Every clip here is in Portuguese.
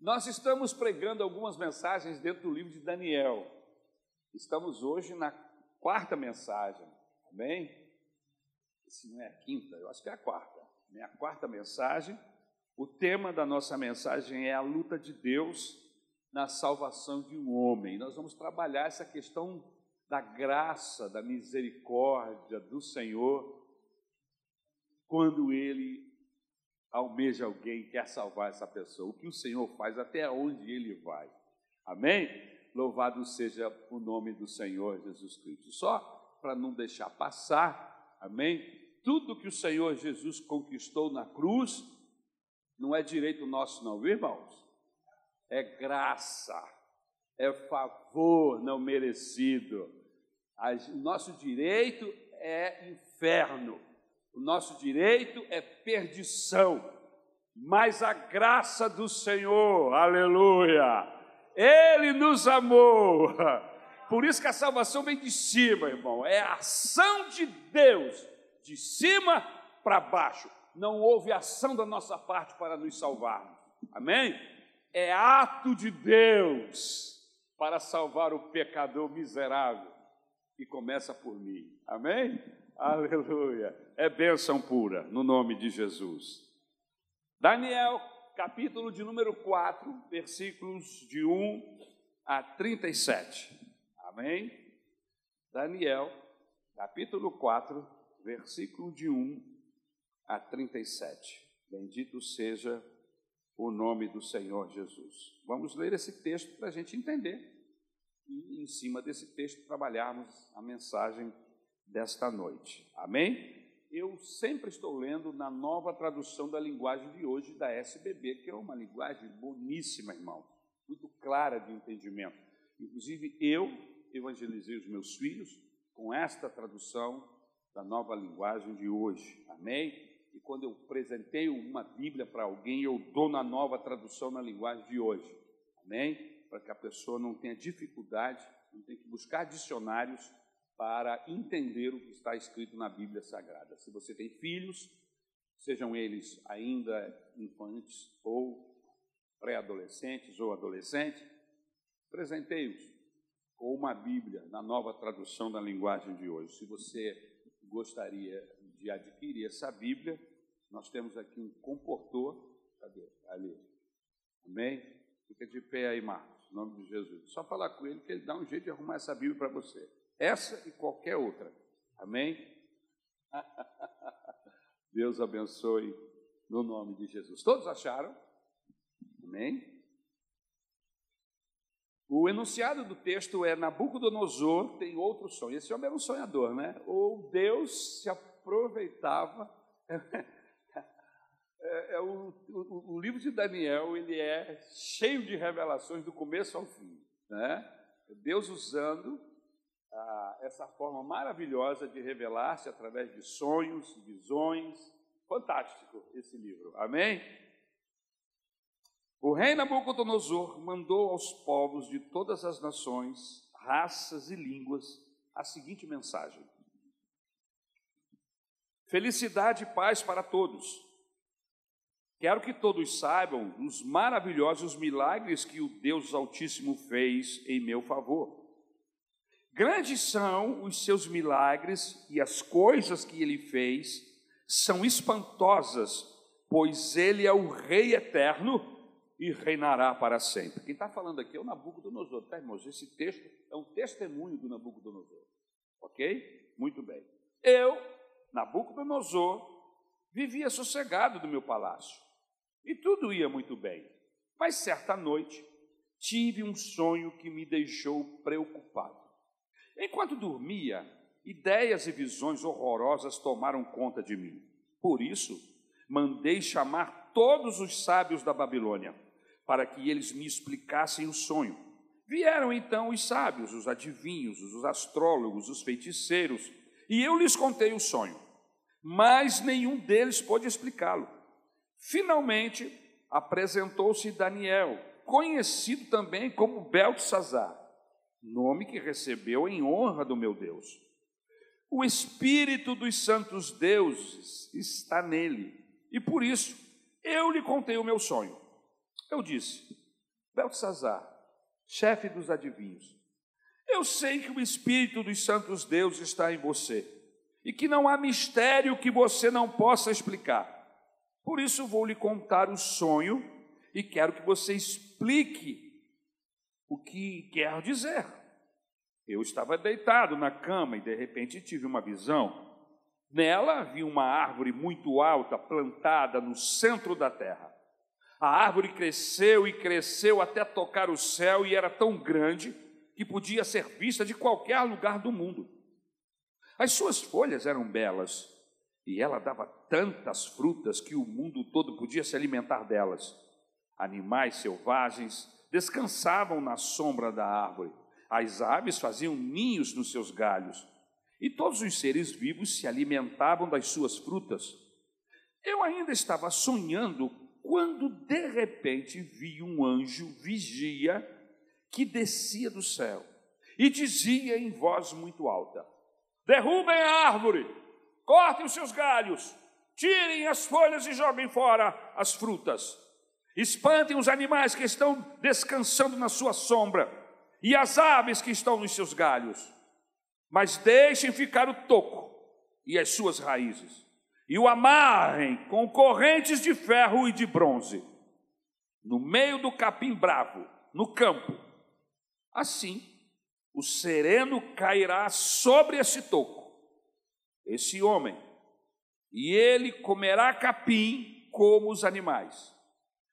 Nós estamos pregando algumas mensagens dentro do livro de Daniel. Estamos hoje na quarta mensagem, amém? Se não é a quinta, eu acho que é a quarta. É a quarta mensagem. O tema da nossa mensagem é a luta de Deus na salvação de um homem. Nós vamos trabalhar essa questão da graça, da misericórdia do Senhor, quando Ele almeja alguém, quer salvar essa pessoa. O que o Senhor faz, até onde Ele vai. Amém? Louvado seja o nome do Senhor Jesus Cristo. Só para não deixar passar, amém? Tudo que o Senhor Jesus conquistou na cruz não é direito nosso, não, viu, irmãos? É graça, é favor não merecido o nosso direito é inferno, o nosso direito é perdição, mas a graça do Senhor, aleluia, Ele nos amou. Por isso que a salvação vem de cima, irmão, é a ação de Deus, de cima para baixo. Não houve ação da nossa parte para nos salvarmos, amém? É ato de Deus para salvar o pecador miserável que começa por mim. Amém? Aleluia. É bênção pura, no nome de Jesus. Daniel, capítulo de número 4, versículos de 1 a 37. Amém? Daniel, capítulo 4, versículo de 1 a 37. Bendito seja o nome do Senhor Jesus. Vamos ler esse texto para a gente entender e, em cima desse texto, trabalharmos a mensagem desta noite. Amém? Eu sempre estou lendo na nova tradução da linguagem de hoje da SBB, que é uma linguagem boníssima, irmão, muito clara de entendimento. Inclusive, eu evangelizei os meus filhos com esta tradução da nova linguagem de hoje. Amém? E quando eu apresentei uma Bíblia para alguém, eu dou na nova tradução na linguagem de hoje. Amém? para que a pessoa não tenha dificuldade, não tenha que buscar dicionários para entender o que está escrito na Bíblia Sagrada. Se você tem filhos, sejam eles ainda infantes ou pré-adolescentes ou adolescentes, presenteie-os com uma Bíblia na nova tradução da linguagem de hoje. Se você gostaria de adquirir essa Bíblia, nós temos aqui um comportor, cadê? Ali. Amém? Fica de pé aí, Marcos em nome de Jesus. Só falar com ele que ele dá um jeito de arrumar essa Bíblia para você. Essa e qualquer outra. Amém? Deus abençoe no nome de Jesus. Todos acharam? Amém? O enunciado do texto é Nabucodonosor tem outro sonho. Esse homem era um sonhador, né? Ou Deus se aproveitava é, é o, o, o, livro de Daniel ele é cheio de revelações do começo ao fim, né? Deus usando ah, essa forma maravilhosa de revelar-se através de sonhos, visões, fantástico esse livro, amém? O rei Nabucodonosor mandou aos povos de todas as nações, raças e línguas a seguinte mensagem: Felicidade e paz para todos. Quero que todos saibam os maravilhosos milagres que o Deus Altíssimo fez em meu favor. Grandes são os seus milagres e as coisas que ele fez são espantosas, pois ele é o Rei eterno e reinará para sempre. Quem está falando aqui é o Nabucodonosor, tá, irmãos? Esse texto é um testemunho do Nabucodonosor, ok? Muito bem. Eu, Nabucodonosor, vivia sossegado do meu palácio e tudo ia muito bem. Mas certa noite tive um sonho que me deixou preocupado. Enquanto dormia, ideias e visões horrorosas tomaram conta de mim. Por isso, mandei chamar todos os sábios da Babilônia, para que eles me explicassem o sonho. Vieram então os sábios, os adivinhos, os astrólogos, os feiticeiros, e eu lhes contei o sonho. Mas nenhum deles pôde explicá-lo. Finalmente, apresentou-se Daniel, conhecido também como Beltesazar, nome que recebeu em honra do meu Deus. O Espírito dos santos deuses está nele, e por isso eu lhe contei o meu sonho. Eu disse: Belsazar, chefe dos adivinhos, eu sei que o Espírito dos Santos Deus está em você e que não há mistério que você não possa explicar. Por isso vou lhe contar o sonho e quero que você explique o que quer dizer. Eu estava deitado na cama e de repente tive uma visão. Nela havia uma árvore muito alta plantada no centro da terra. A árvore cresceu e cresceu até tocar o céu e era tão grande que podia ser vista de qualquer lugar do mundo. As suas folhas eram belas e ela dava tantas frutas que o mundo todo podia se alimentar delas. Animais selvagens descansavam na sombra da árvore, as aves faziam ninhos nos seus galhos, e todos os seres vivos se alimentavam das suas frutas. Eu ainda estava sonhando quando de repente vi um anjo vigia que descia do céu e dizia em voz muito alta: Derrubem a árvore, cortem os seus galhos, tirem as folhas e joguem fora as frutas. Espantem os animais que estão descansando na sua sombra e as aves que estão nos seus galhos. Mas deixem ficar o toco e as suas raízes, e o amarrem com correntes de ferro e de bronze, no meio do capim bravo, no campo. Assim, o sereno cairá sobre esse toco, esse homem, e ele comerá capim como os animais.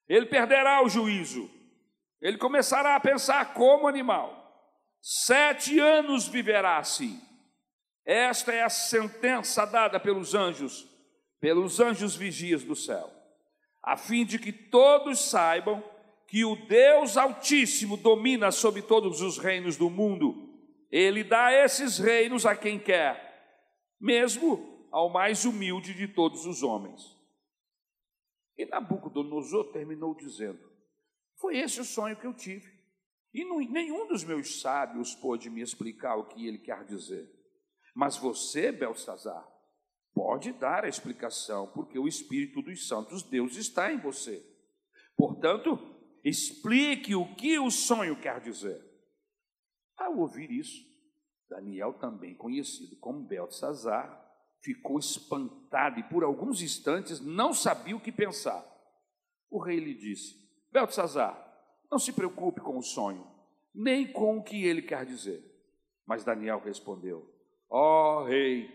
Ele perderá o juízo, ele começará a pensar como animal. Sete anos viverá assim. Esta é a sentença dada pelos anjos, pelos anjos vigias do céu, a fim de que todos saibam que o Deus Altíssimo domina sobre todos os reinos do mundo. Ele dá esses reinos a quem quer, mesmo ao mais humilde de todos os homens. E Nabucodonosor terminou dizendo: Foi esse o sonho que eu tive. E nenhum dos meus sábios pôde me explicar o que ele quer dizer. Mas você, Belsazar, pode dar a explicação, porque o Espírito dos Santos Deus está em você. Portanto, Explique o que o sonho quer dizer. Ao ouvir isso, Daniel, também conhecido como Belsazar, ficou espantado e por alguns instantes não sabia o que pensar. O rei lhe disse: Belsazar, não se preocupe com o sonho, nem com o que ele quer dizer. Mas Daniel respondeu: Ó oh, rei,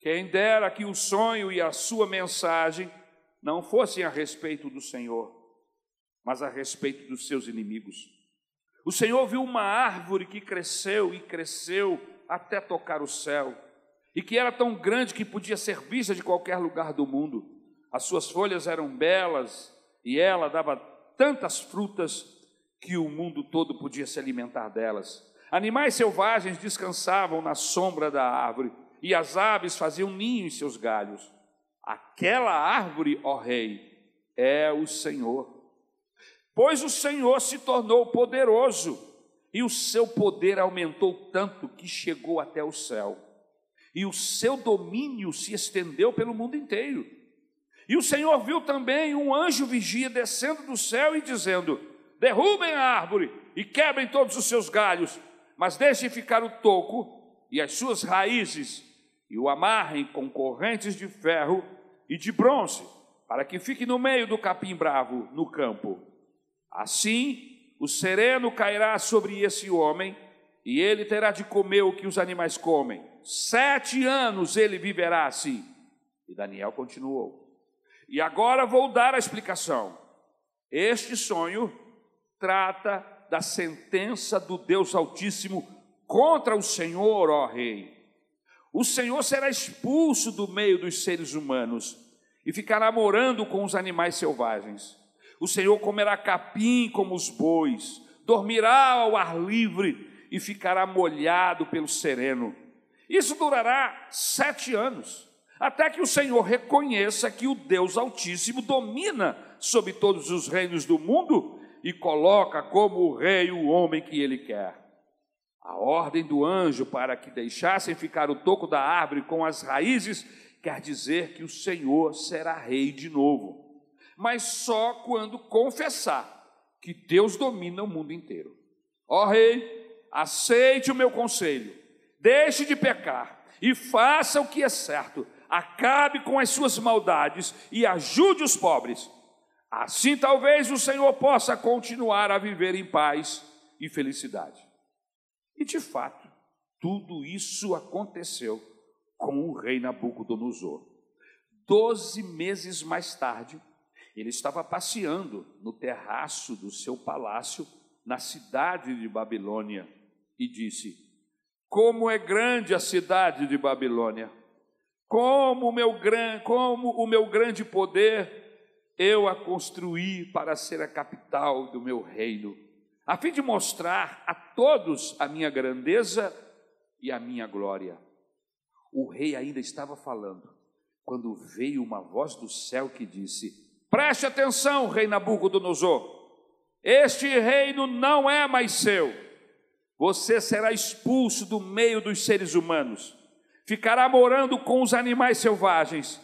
quem dera que o sonho e a sua mensagem não fossem a respeito do Senhor, mas a respeito dos seus inimigos. O Senhor viu uma árvore que cresceu e cresceu até tocar o céu, e que era tão grande que podia ser vista de qualquer lugar do mundo. As suas folhas eram belas e ela dava tantas frutas que o mundo todo podia se alimentar delas. Animais selvagens descansavam na sombra da árvore e as aves faziam ninho em seus galhos. Aquela árvore, ó rei, é o Senhor Pois o Senhor se tornou poderoso e o seu poder aumentou tanto que chegou até o céu, e o seu domínio se estendeu pelo mundo inteiro. E o Senhor viu também um anjo vigia descendo do céu e dizendo: Derrubem a árvore e quebrem todos os seus galhos, mas deixem ficar o toco e as suas raízes, e o amarrem com correntes de ferro e de bronze, para que fique no meio do capim bravo no campo. Assim, o sereno cairá sobre esse homem, e ele terá de comer o que os animais comem. Sete anos ele viverá assim. E Daniel continuou. E agora vou dar a explicação. Este sonho trata da sentença do Deus Altíssimo contra o Senhor, ó Rei. O Senhor será expulso do meio dos seres humanos e ficará morando com os animais selvagens. O Senhor comerá capim como os bois, dormirá ao ar livre e ficará molhado pelo sereno. Isso durará sete anos, até que o Senhor reconheça que o Deus Altíssimo domina sobre todos os reinos do mundo e coloca como rei o homem que ele quer. A ordem do anjo para que deixassem ficar o toco da árvore com as raízes quer dizer que o Senhor será rei de novo mas só quando confessar que Deus domina o mundo inteiro. Ó rei, aceite o meu conselho, deixe de pecar e faça o que é certo, acabe com as suas maldades e ajude os pobres. Assim talvez o Senhor possa continuar a viver em paz e felicidade. E de fato, tudo isso aconteceu com o rei Nabucodonosor. Doze meses mais tarde, ele estava passeando no terraço do seu palácio na cidade de Babilônia e disse: Como é grande a cidade de Babilônia! Como o meu, como o meu grande poder eu a construí para ser a capital do meu reino, a fim de mostrar a todos a minha grandeza e a minha glória. O rei ainda estava falando, quando veio uma voz do céu que disse: Preste atenção, rei Nabucodonosor, este reino não é mais seu. Você será expulso do meio dos seres humanos, ficará morando com os animais selvagens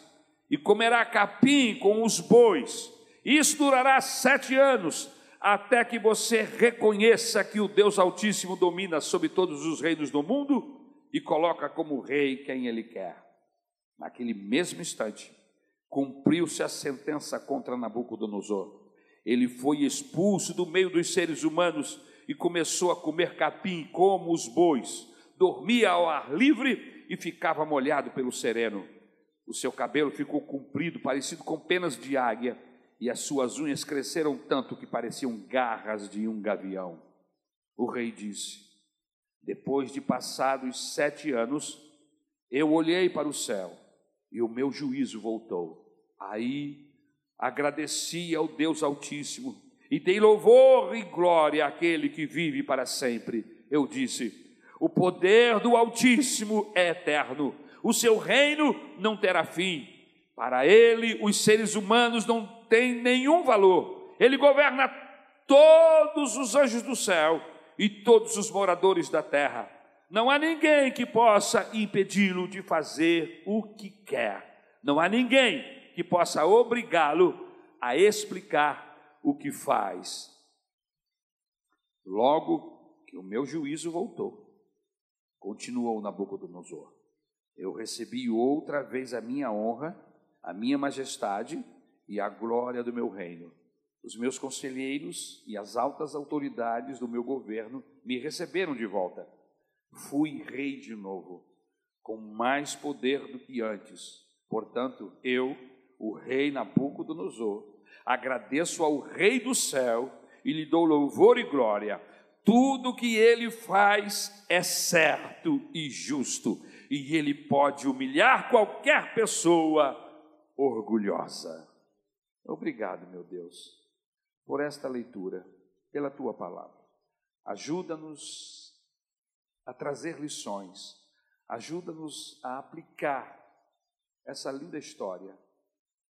e comerá capim com os bois. Isso durará sete anos, até que você reconheça que o Deus Altíssimo domina sobre todos os reinos do mundo e coloca como rei quem ele quer. Naquele mesmo instante, cumpriu-se a sentença contra Nabucodonosor. Ele foi expulso do meio dos seres humanos e começou a comer capim como os bois. Dormia ao ar livre e ficava molhado pelo sereno. O seu cabelo ficou comprido, parecido com penas de águia, e as suas unhas cresceram tanto que pareciam garras de um gavião. O rei disse: Depois de passados sete anos, eu olhei para o céu e o meu juízo voltou. Aí agradeci ao Deus Altíssimo e dei louvor e glória àquele que vive para sempre. Eu disse: O poder do Altíssimo é eterno, o seu reino não terá fim. Para ele, os seres humanos não têm nenhum valor. Ele governa todos os anjos do céu e todos os moradores da terra. Não há ninguém que possa impedi-lo de fazer o que quer. Não há ninguém que possa obrigá-lo a explicar o que faz. Logo que o meu juízo voltou, continuou Nabucodonosor, eu recebi outra vez a minha honra, a minha majestade e a glória do meu reino. Os meus conselheiros e as altas autoridades do meu governo me receberam de volta fui rei de novo, com mais poder do que antes. Portanto, eu, o rei Nabucodonosor, agradeço ao Rei do céu e lhe dou louvor e glória. Tudo que ele faz é certo e justo, e ele pode humilhar qualquer pessoa orgulhosa. Obrigado, meu Deus, por esta leitura, pela tua palavra. Ajuda-nos a trazer lições, ajuda-nos a aplicar essa linda história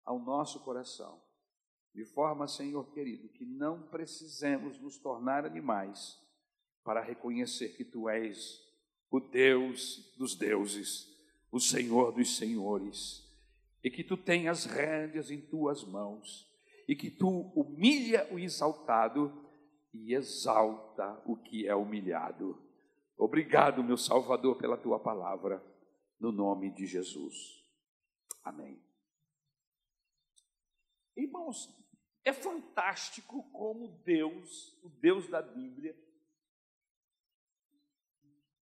ao nosso coração, de forma, Senhor querido, que não precisemos nos tornar animais para reconhecer que Tu és o Deus dos deuses, o Senhor dos senhores, e que Tu tenhas rédeas em Tuas mãos, e que Tu humilha o exaltado e exalta o que é humilhado. Obrigado, meu Salvador, pela tua palavra, no nome de Jesus. Amém. Irmãos, é fantástico como Deus, o Deus da Bíblia,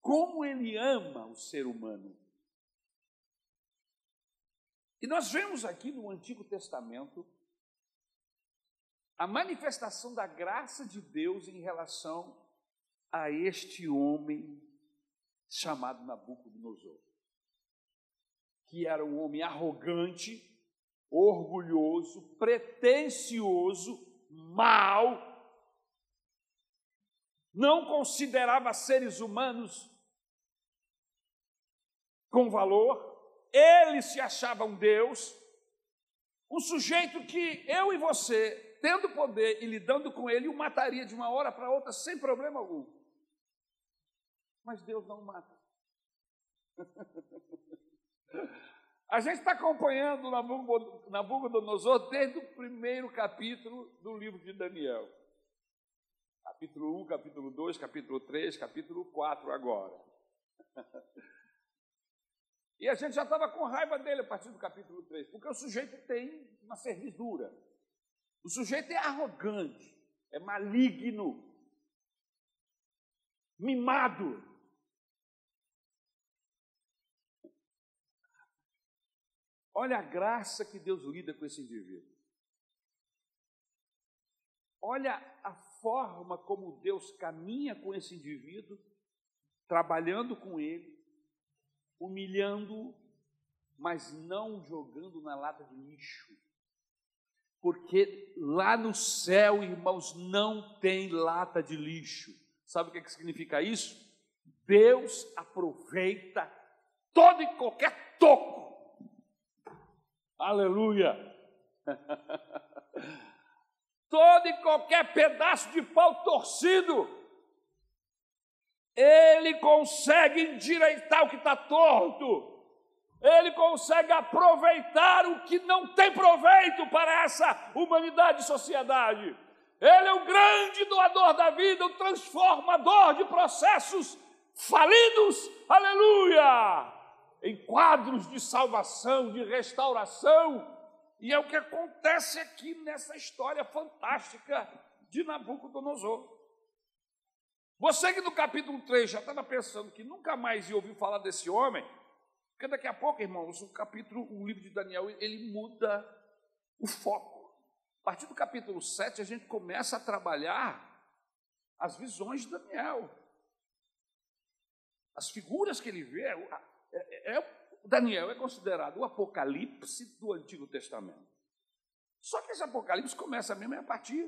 como ele ama o ser humano. E nós vemos aqui no Antigo Testamento a manifestação da graça de Deus em relação a este homem chamado Nabucodonosor, que era um homem arrogante, orgulhoso, pretensioso, mau, não considerava seres humanos com valor, ele se achava um Deus, um sujeito que eu e você, tendo poder e lidando com ele, o mataria de uma hora para outra sem problema algum. Mas Deus não mata. A gente está acompanhando Nabucodonosor desde o primeiro capítulo do livro de Daniel. Capítulo 1, capítulo 2, capítulo 3, capítulo 4 agora. E a gente já estava com raiva dele a partir do capítulo 3, porque o sujeito tem uma servidura. O sujeito é arrogante, é maligno, mimado. Olha a graça que Deus lida com esse indivíduo. Olha a forma como Deus caminha com esse indivíduo, trabalhando com ele, humilhando, mas não jogando na lata de lixo. Porque lá no céu, irmãos, não tem lata de lixo. Sabe o que, é que significa isso? Deus aproveita todo e qualquer toco. Aleluia! todo e qualquer pedaço de pau torcido, ele consegue endireitar o que está torto, ele consegue aproveitar o que não tem proveito para essa humanidade e sociedade. Ele é o grande doador da vida, o transformador de processos falidos, aleluia, em quadros de salvação, de restauração e é o que acontece aqui nessa história fantástica de Nabucodonosor. Você que no capítulo 3 já estava pensando que nunca mais ia ouvir falar desse homem, porque daqui a pouco, irmãos, o capítulo, o livro de Daniel, ele muda o foco. A partir do capítulo 7, a gente começa a trabalhar as visões de Daniel. As figuras que ele vê, é, é, é Daniel é considerado o Apocalipse do Antigo Testamento. Só que esse Apocalipse começa mesmo a partir.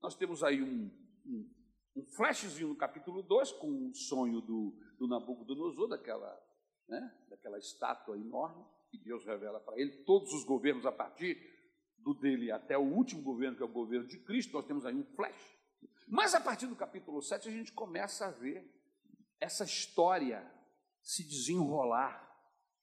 Nós temos aí um, um, um flashzinho no capítulo 2, com o sonho do, do Nabucodonosor, daquela, né, daquela estátua enorme, que Deus revela para ele, todos os governos a partir do dele até o último governo, que é o governo de Cristo, nós temos aí um flash. Mas a partir do capítulo 7 a gente começa a ver essa história se desenrolar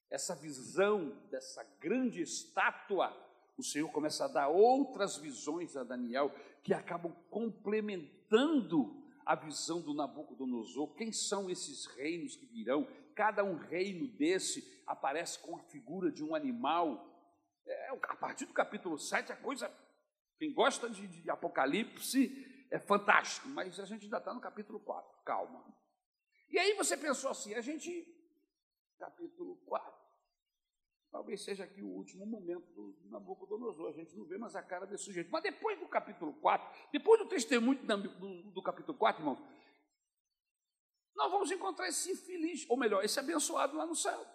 essa visão dessa grande estátua, o Senhor começa a dar outras visões a Daniel que acabam complementando a visão do Nabucodonosor. Quem são esses reinos que virão? Cada um reino desse aparece com a figura de um animal. É, a partir do capítulo 7, a coisa. Quem gosta de, de Apocalipse é fantástico, mas a gente ainda está no capítulo 4, calma. E aí você pensou assim: a gente, capítulo 4, Talvez seja aqui o último momento do Nabucodonosor. A gente não vê mais a cara desse sujeito. Mas depois do capítulo 4, depois do testemunho do, do capítulo 4, irmãos, nós vamos encontrar esse infeliz, ou melhor, esse abençoado lá no céu.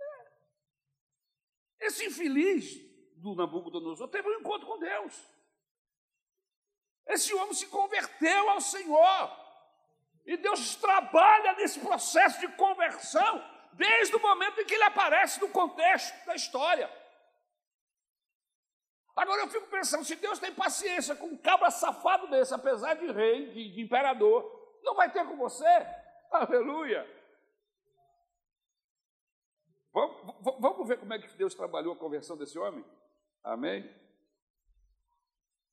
É. Esse infeliz do Nabucodonosor teve um encontro com Deus. Esse homem se converteu ao Senhor. E Deus trabalha nesse processo de conversão desde o momento em que ele aparece no contexto da história. Agora eu fico pensando, se Deus tem paciência com um cabra safado desse, apesar de rei, de, de imperador, não vai ter com você? Aleluia! Vamos, vamos ver como é que Deus trabalhou a conversão desse homem? Amém?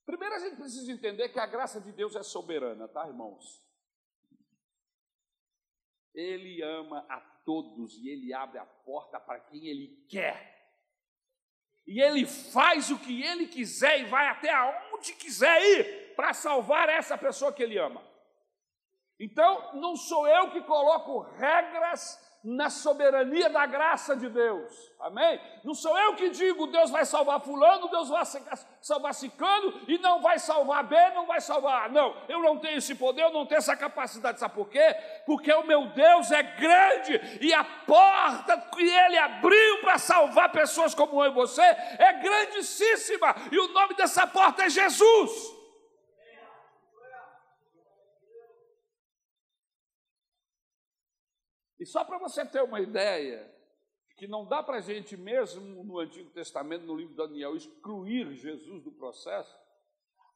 Primeiro a gente precisa entender que a graça de Deus é soberana, tá, irmãos? Ele ama a todos e ele abre a porta para quem ele quer. E ele faz o que ele quiser e vai até aonde quiser ir para salvar essa pessoa que ele ama. Então, não sou eu que coloco regras na soberania da graça de Deus. Amém? Não sou eu que digo Deus vai salvar fulano, Deus vai salvar ciclano e não vai salvar B, não vai salvar. Não, eu não tenho esse poder, eu não tenho essa capacidade. Sabe por quê? Porque o meu Deus é grande e a porta que ele abriu para salvar pessoas como eu e você é grandíssima. E o nome dessa porta é Jesus. E só para você ter uma ideia, que não dá para a gente, mesmo no Antigo Testamento, no livro de Daniel, excluir Jesus do processo,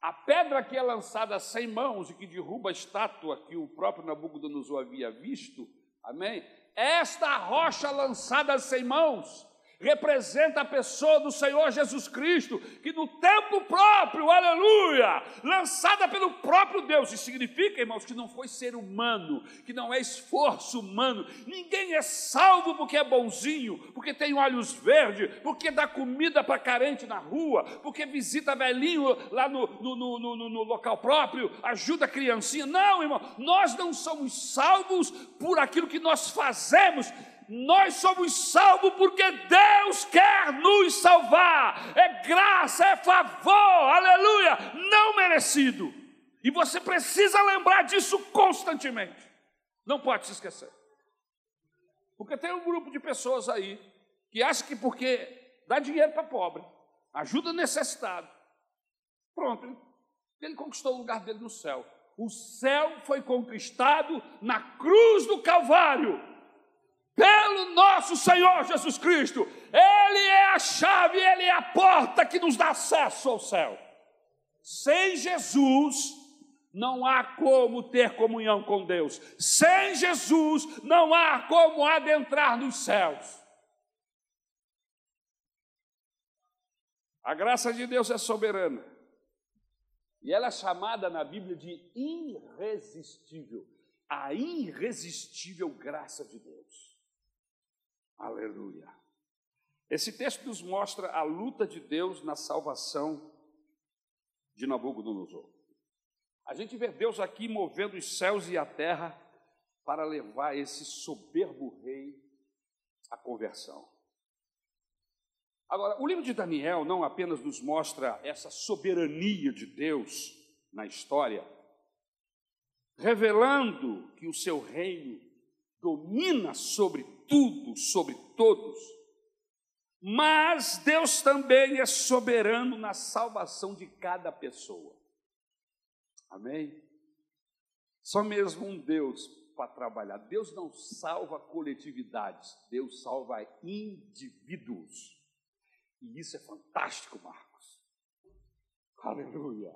a pedra que é lançada sem mãos e que derruba a estátua que o próprio Nabucodonosor havia visto, amém? Esta rocha lançada sem mãos representa a pessoa do Senhor Jesus Cristo, que no tempo próprio, aleluia, lançada pelo próprio Deus. Isso significa, irmãos, que não foi ser humano, que não é esforço humano. Ninguém é salvo porque é bonzinho, porque tem olhos verdes, porque dá comida para carente na rua, porque visita velhinho lá no, no, no, no, no local próprio, ajuda a criancinha. Não, irmão, nós não somos salvos por aquilo que nós fazemos, nós somos salvos porque Deus quer nos salvar. É graça, é favor, aleluia, não merecido. E você precisa lembrar disso constantemente. Não pode se esquecer. Porque tem um grupo de pessoas aí que acha que porque dá dinheiro para pobre, ajuda necessitado, pronto, ele conquistou o lugar dele no céu. O céu foi conquistado na cruz do Calvário pelo nosso Senhor Jesus Cristo. Ele é a chave, ele é a porta que nos dá acesso ao céu. Sem Jesus, não há como ter comunhão com Deus. Sem Jesus, não há como adentrar nos céus. A graça de Deus é soberana. E ela é chamada na Bíblia de irresistível. A irresistível graça de Deus. Aleluia. Esse texto nos mostra a luta de Deus na salvação de Nabucodonosor. A gente vê Deus aqui movendo os céus e a terra para levar esse soberbo rei à conversão. Agora, o livro de Daniel não apenas nos mostra essa soberania de Deus na história, revelando que o seu reino domina sobre tudo, sobre todos. Mas Deus também é soberano na salvação de cada pessoa. Amém? Só mesmo um Deus para trabalhar. Deus não salva coletividades, Deus salva indivíduos. E isso é fantástico, Marcos. Aleluia.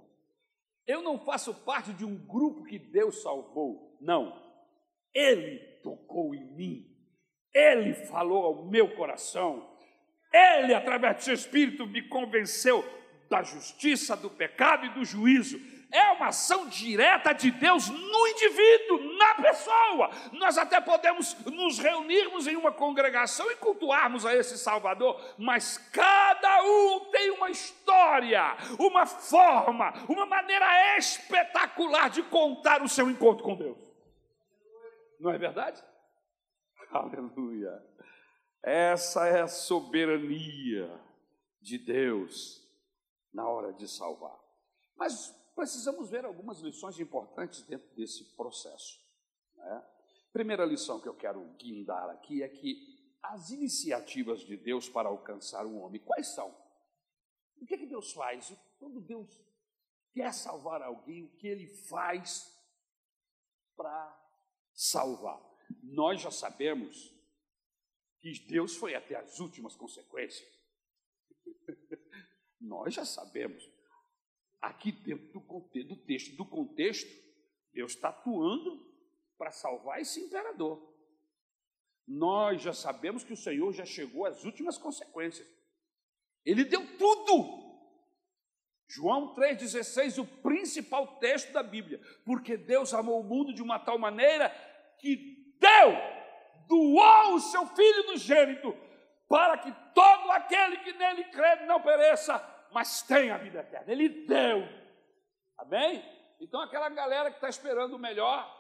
Eu não faço parte de um grupo que Deus salvou, não. Ele tocou em mim ele falou ao meu coração. Ele, através do seu espírito, me convenceu da justiça, do pecado e do juízo. É uma ação direta de Deus no indivíduo, na pessoa. Nós até podemos nos reunirmos em uma congregação e cultuarmos a esse Salvador, mas cada um tem uma história, uma forma, uma maneira espetacular de contar o seu encontro com Deus. Não é verdade? Aleluia. Essa é a soberania de Deus na hora de salvar. Mas precisamos ver algumas lições importantes dentro desse processo. Né? Primeira lição que eu quero guindar aqui é que as iniciativas de Deus para alcançar um homem, quais são? O que, é que Deus faz? Quando Deus quer salvar alguém, o que ele faz para salvar? nós já sabemos que Deus foi até as últimas consequências. nós já sabemos. Aqui dentro do, texto, do contexto, Deus está atuando para salvar esse imperador. Nós já sabemos que o Senhor já chegou às últimas consequências. Ele deu tudo. João 3,16, o principal texto da Bíblia. Porque Deus amou o mundo de uma tal maneira que deu, doou o seu Filho do gênito, para que todo aquele que nele crê não pereça, mas tenha a vida eterna. Ele deu. Amém? Então, aquela galera que está esperando o melhor,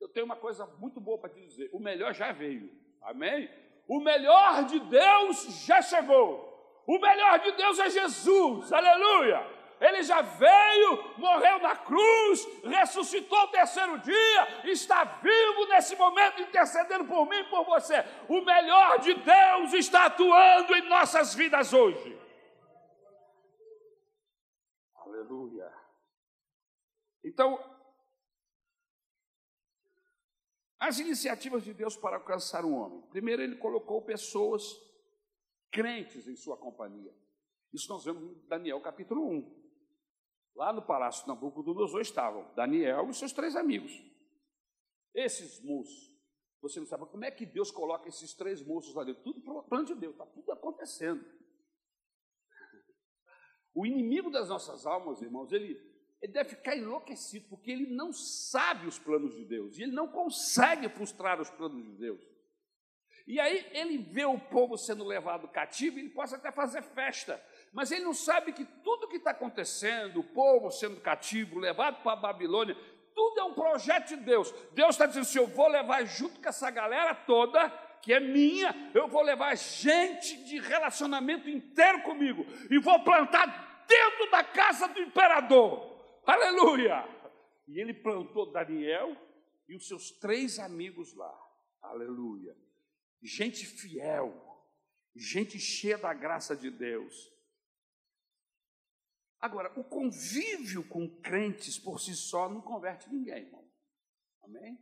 eu tenho uma coisa muito boa para te dizer: o melhor já veio. Amém? O melhor de Deus já chegou. O melhor de Deus é Jesus. Aleluia! Ele já veio, morreu na cruz, ressuscitou o terceiro dia, está vivo nesse momento, intercedendo por mim e por você. O melhor de Deus está atuando em nossas vidas hoje. Aleluia. Então, as iniciativas de Deus para alcançar um homem. Primeiro, ele colocou pessoas crentes em sua companhia. Isso nós vemos em Daniel capítulo 1. Lá no palácio de Nabucodonosor estavam Daniel e seus três amigos. Esses moços, Você não sabe como é que Deus coloca esses três moços lá dentro. Tudo plano de Deus, está tudo acontecendo. O inimigo das nossas almas, irmãos, ele, ele deve ficar enlouquecido, porque ele não sabe os planos de Deus, e ele não consegue frustrar os planos de Deus. E aí ele vê o povo sendo levado cativo, ele pode até fazer festa, mas ele não sabe que tudo que está acontecendo, o povo sendo cativo, levado para a Babilônia, tudo é um projeto de Deus. Deus está dizendo assim: eu vou levar junto com essa galera toda, que é minha, eu vou levar gente de relacionamento inteiro comigo, e vou plantar dentro da casa do imperador. Aleluia! E ele plantou Daniel e os seus três amigos lá. Aleluia! Gente fiel, gente cheia da graça de Deus. Agora, o convívio com crentes por si só não converte ninguém, irmão. Amém?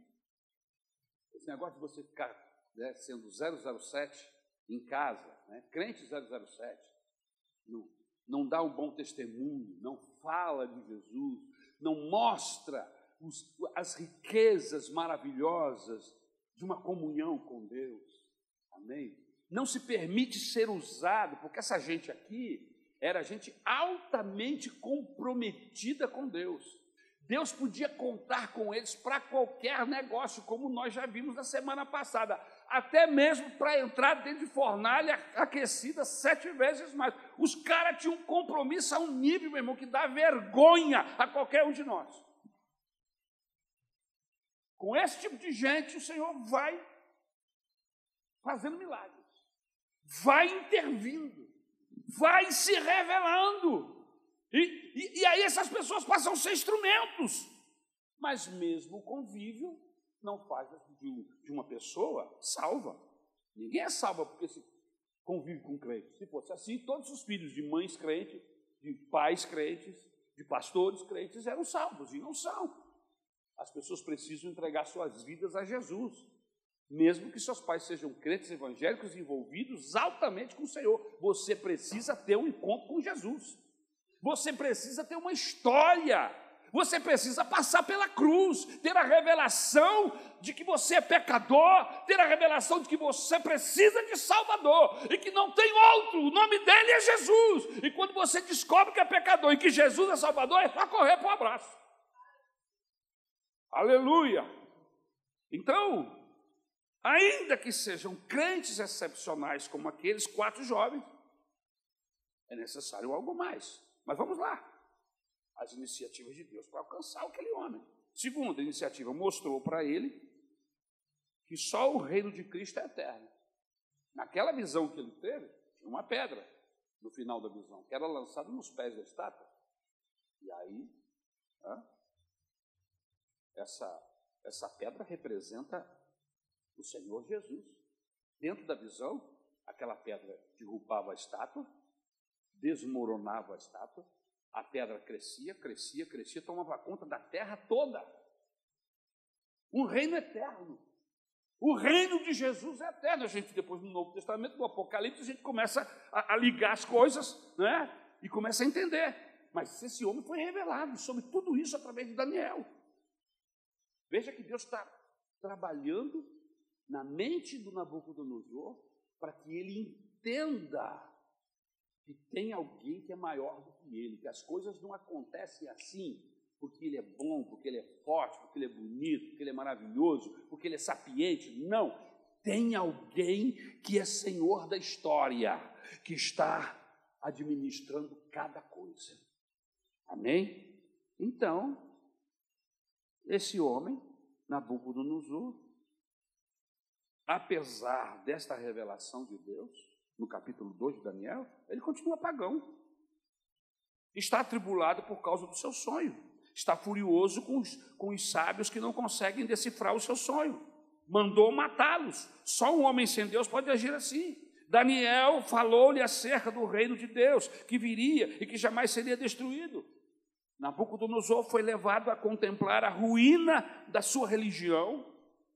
Esse negócio de você ficar né, sendo 007 em casa, né, crente 007, não, não dá um bom testemunho, não fala de Jesus, não mostra os, as riquezas maravilhosas de uma comunhão com Deus. Amém? Não se permite ser usado, porque essa gente aqui era gente altamente comprometida com Deus. Deus podia contar com eles para qualquer negócio, como nós já vimos na semana passada, até mesmo para entrar dentro de fornalha aquecida sete vezes mais. Os caras tinham um compromisso a um nível, meu irmão, que dá vergonha a qualquer um de nós. Com esse tipo de gente, o Senhor vai fazendo milagres, vai intervindo vai se revelando. E, e, e, aí essas pessoas passam a ser instrumentos. Mas mesmo o convívio não faz de, de uma pessoa salva. Ninguém é salva porque se convive com crentes. Se fosse assim, todos os filhos de mães crentes, de pais crentes, de pastores crentes eram salvos, e não são. As pessoas precisam entregar suas vidas a Jesus mesmo que seus pais sejam crentes evangélicos envolvidos altamente com o Senhor. Você precisa ter um encontro com Jesus. Você precisa ter uma história. Você precisa passar pela cruz, ter a revelação de que você é pecador, ter a revelação de que você precisa de Salvador e que não tem outro, o nome dele é Jesus. E quando você descobre que é pecador e que Jesus é Salvador, é só correr para o abraço. Aleluia! Então, ainda que sejam crentes excepcionais como aqueles quatro jovens, é necessário algo mais. Mas vamos lá. As iniciativas de Deus para alcançar aquele homem. Segunda iniciativa, mostrou para ele que só o reino de Cristo é eterno. Naquela visão que ele teve, tinha uma pedra no final da visão, que era lançada nos pés da estátua. E aí, essa, essa pedra representa o Senhor Jesus. Dentro da visão, aquela pedra derrubava a estátua, desmoronava a estátua, a pedra crescia, crescia, crescia, tomava conta da terra toda. Um reino eterno. O reino de Jesus é eterno. A gente, depois no Novo Testamento, no Apocalipse, a gente começa a, a ligar as coisas né? e começa a entender. Mas esse homem foi revelado sobre tudo isso através de Daniel. Veja que Deus está trabalhando na mente do Nabucodonosor para que ele entenda que tem alguém que é maior do que ele, que as coisas não acontecem assim porque ele é bom, porque ele é forte, porque ele é bonito, porque ele é maravilhoso, porque ele é sapiente. Não. Tem alguém que é senhor da história, que está administrando cada coisa. Amém? Então, esse homem, Nabucodonosor, apesar desta revelação de Deus, no capítulo 2 de Daniel, ele continua pagão. Está atribulado por causa do seu sonho. Está furioso com os, com os sábios que não conseguem decifrar o seu sonho. Mandou matá-los. Só um homem sem Deus pode agir assim. Daniel falou-lhe acerca do reino de Deus, que viria e que jamais seria destruído. Nabucodonosor foi levado a contemplar a ruína da sua religião,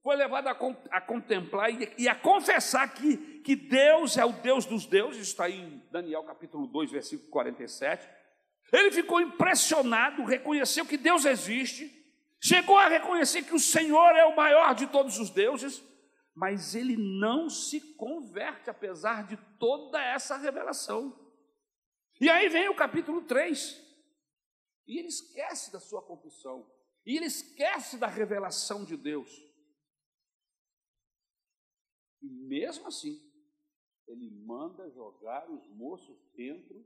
foi levado a, contemplar e, a confessar que, que Deus é o Deus dos deuses, está aí em Daniel capítulo 2, versículo 47. Ele ficou impressionado, reconheceu que Deus existe, chegou a reconhecer que o Senhor é o maior de todos os deuses, mas ele não se converte, apesar de toda essa revelação. E aí vem o capítulo 3, e ele esquece da sua confissão, e ele esquece da revelação de Deus. E mesmo assim, ele manda jogar os moços dentro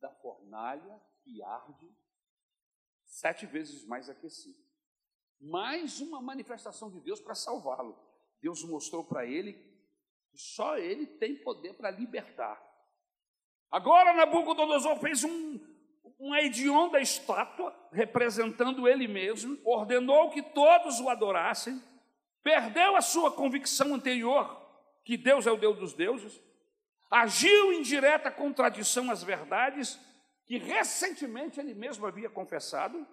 da fornalha que arde sete vezes mais aquecida. Mais uma manifestação de Deus para salvá-lo. Deus mostrou para ele que só ele tem poder para libertar. Agora Nabucodonosor fez um, uma hedionda estátua representando ele mesmo, ordenou que todos o adorassem, perdeu a sua convicção anterior que Deus é o Deus dos deuses, agiu em direta contradição às verdades que recentemente ele mesmo havia confessado.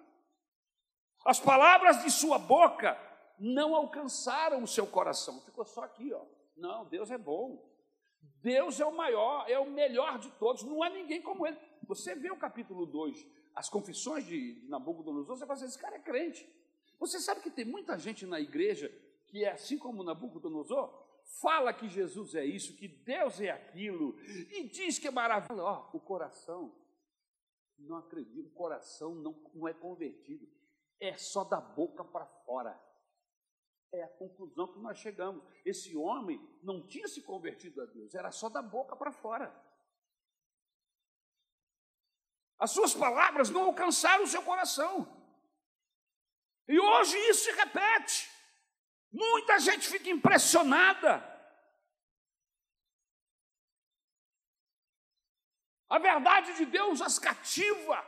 As palavras de sua boca não alcançaram o seu coração, ficou só aqui, ó. Não, Deus é bom. Deus é o maior, é o melhor de todos, não há ninguém como ele. Você vê o capítulo 2, as confissões de, Nabucodonosor, você fala assim, esse cara é crente. Você sabe que tem muita gente na igreja que é assim como Nabucodonosor, fala que Jesus é isso, que Deus é aquilo, e diz que é maravilhoso. Ó, o coração não acredita, o coração não, não é convertido, é só da boca para fora. É a conclusão que nós chegamos. Esse homem não tinha se convertido a Deus, era só da boca para fora. As suas palavras não alcançaram o seu coração. E hoje isso se repete. Muita gente fica impressionada. A verdade de Deus as cativa.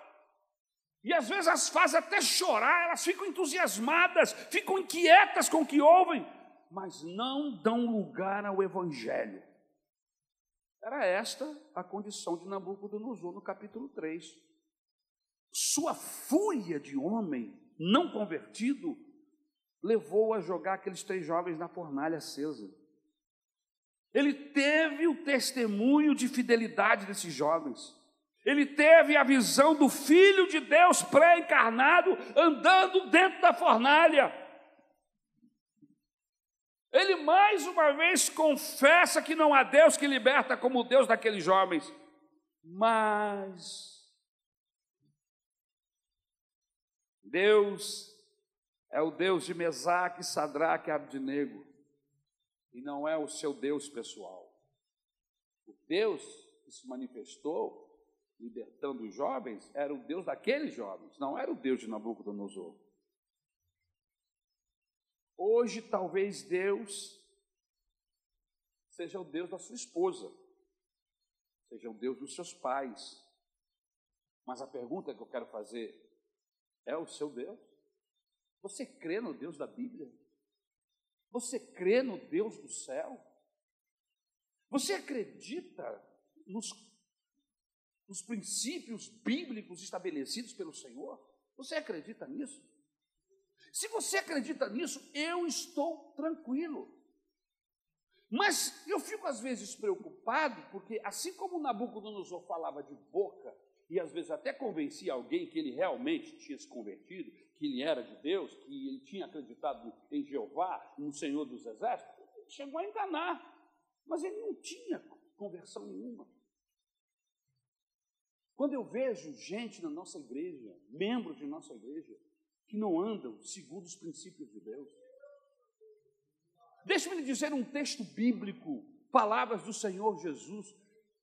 E às vezes as faz até chorar, elas ficam entusiasmadas, ficam inquietas com o que ouvem, mas não dão lugar ao Evangelho. Era esta a condição de Nabucodonosor no capítulo 3. Sua fúria de homem não convertido levou a jogar aqueles três jovens na fornalha acesa. Ele teve o testemunho de fidelidade desses jovens. Ele teve a visão do Filho de Deus pré-encarnado andando dentro da fornalha. Ele mais uma vez confessa que não há Deus que liberta como o Deus daqueles jovens. Mas Deus é o Deus de Mesaque, Sadraque e Abdinego, e não é o seu Deus pessoal. O Deus que se manifestou libertando os jovens era o Deus daqueles jovens, não era o Deus de Nabucodonosor. Hoje, talvez Deus seja o Deus da sua esposa, seja o Deus dos seus pais. Mas a pergunta que eu quero fazer é o seu Deus? Você crê no Deus da Bíblia? Você crê no Deus do céu? Você acredita nos, nos princípios bíblicos estabelecidos pelo Senhor? Você acredita nisso? Se você acredita nisso, eu estou tranquilo. Mas eu fico às vezes preocupado, porque assim como Nabucodonosor falava de boca, e às vezes até convencia alguém que ele realmente tinha se convertido, que ele era de Deus, que ele tinha acreditado em Jeová, no Senhor dos Exércitos, ele chegou a enganar, mas ele não tinha conversão nenhuma. Quando eu vejo gente na nossa igreja, membros de nossa igreja, que não andam segundo os princípios de Deus, deixe-me lhe dizer um texto bíblico, palavras do Senhor Jesus.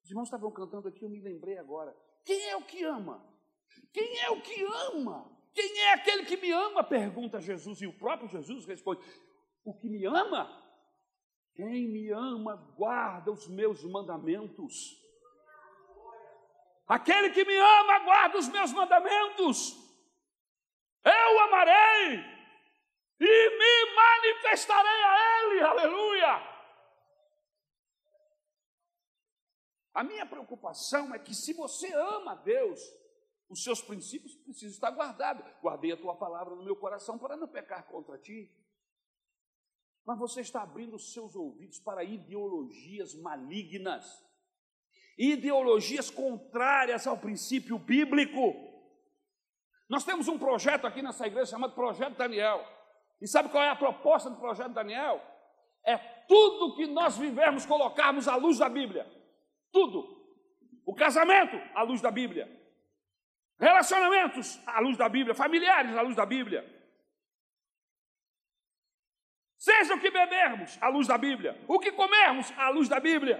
Os irmãos estavam cantando aqui, eu me lembrei agora. Quem é o que ama? Quem é o que ama? Quem é aquele que me ama? Pergunta Jesus, e o próprio Jesus responde: O que me ama? Quem me ama guarda os meus mandamentos. Aquele que me ama guarda os meus mandamentos. Eu amarei e me manifestarei a Ele, aleluia. A minha preocupação é que se você ama a Deus, os seus princípios precisam estar guardados. Guardei a tua palavra no meu coração para não pecar contra ti. Mas você está abrindo os seus ouvidos para ideologias malignas, ideologias contrárias ao princípio bíblico. Nós temos um projeto aqui nessa igreja chamado Projeto Daniel. E sabe qual é a proposta do Projeto Daniel? É tudo que nós vivemos colocarmos à luz da Bíblia. Tudo. O casamento, à luz da Bíblia. Relacionamentos, à luz da Bíblia. Familiares, à luz da Bíblia. Seja o que bebermos, à luz da Bíblia. O que comermos, à luz da Bíblia.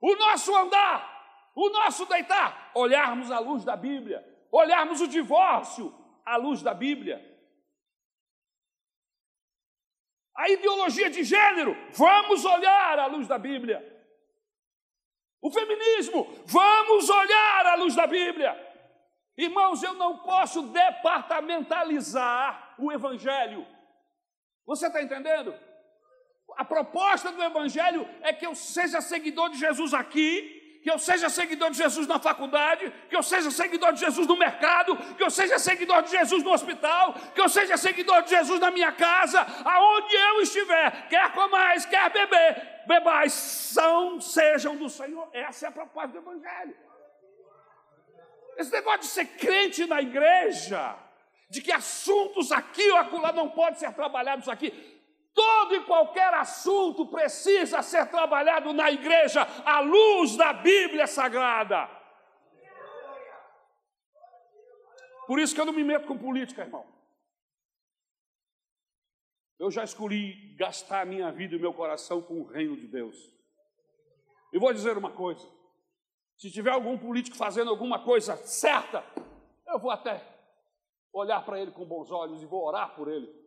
O nosso andar, o nosso deitar, olharmos à luz da Bíblia. Olharmos o divórcio, à luz da Bíblia. A ideologia de gênero, vamos olhar à luz da Bíblia. O feminismo, vamos olhar à luz da Bíblia. Irmãos, eu não posso departamentalizar o Evangelho. Você está entendendo? A proposta do Evangelho é que eu seja seguidor de Jesus aqui, que eu seja seguidor de Jesus na faculdade, que eu seja seguidor de Jesus no mercado, que eu seja seguidor de Jesus no hospital, que eu seja seguidor de Jesus na minha casa, aonde eu estiver, quer comais, quer beber, bebais, são, sejam do Senhor. Essa é a proposta do Evangelho. Esse negócio de ser crente na igreja, de que assuntos aqui ou acolá não podem ser trabalhados aqui, Todo e qualquer assunto precisa ser trabalhado na igreja à luz da Bíblia Sagrada. Por isso que eu não me meto com política, irmão. Eu já escolhi gastar a minha vida e o meu coração com o reino de Deus. E vou dizer uma coisa: se tiver algum político fazendo alguma coisa certa, eu vou até olhar para ele com bons olhos e vou orar por ele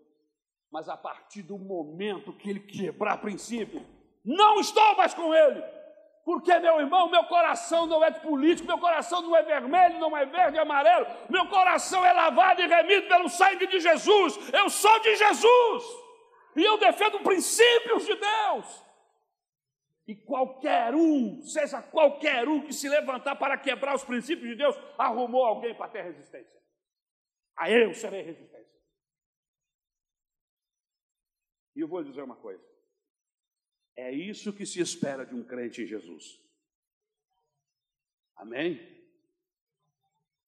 mas a partir do momento que ele quebrar princípio, não estou mais com ele. Porque, meu irmão, meu coração não é de político, meu coração não é vermelho, não é verde e amarelo, meu coração é lavado e remido pelo sangue de Jesus. Eu sou de Jesus e eu defendo princípios de Deus. E qualquer um, seja qualquer um que se levantar para quebrar os princípios de Deus, arrumou alguém para ter resistência. A eu serei resistente. E eu vou dizer uma coisa: é isso que se espera de um crente em Jesus. Amém?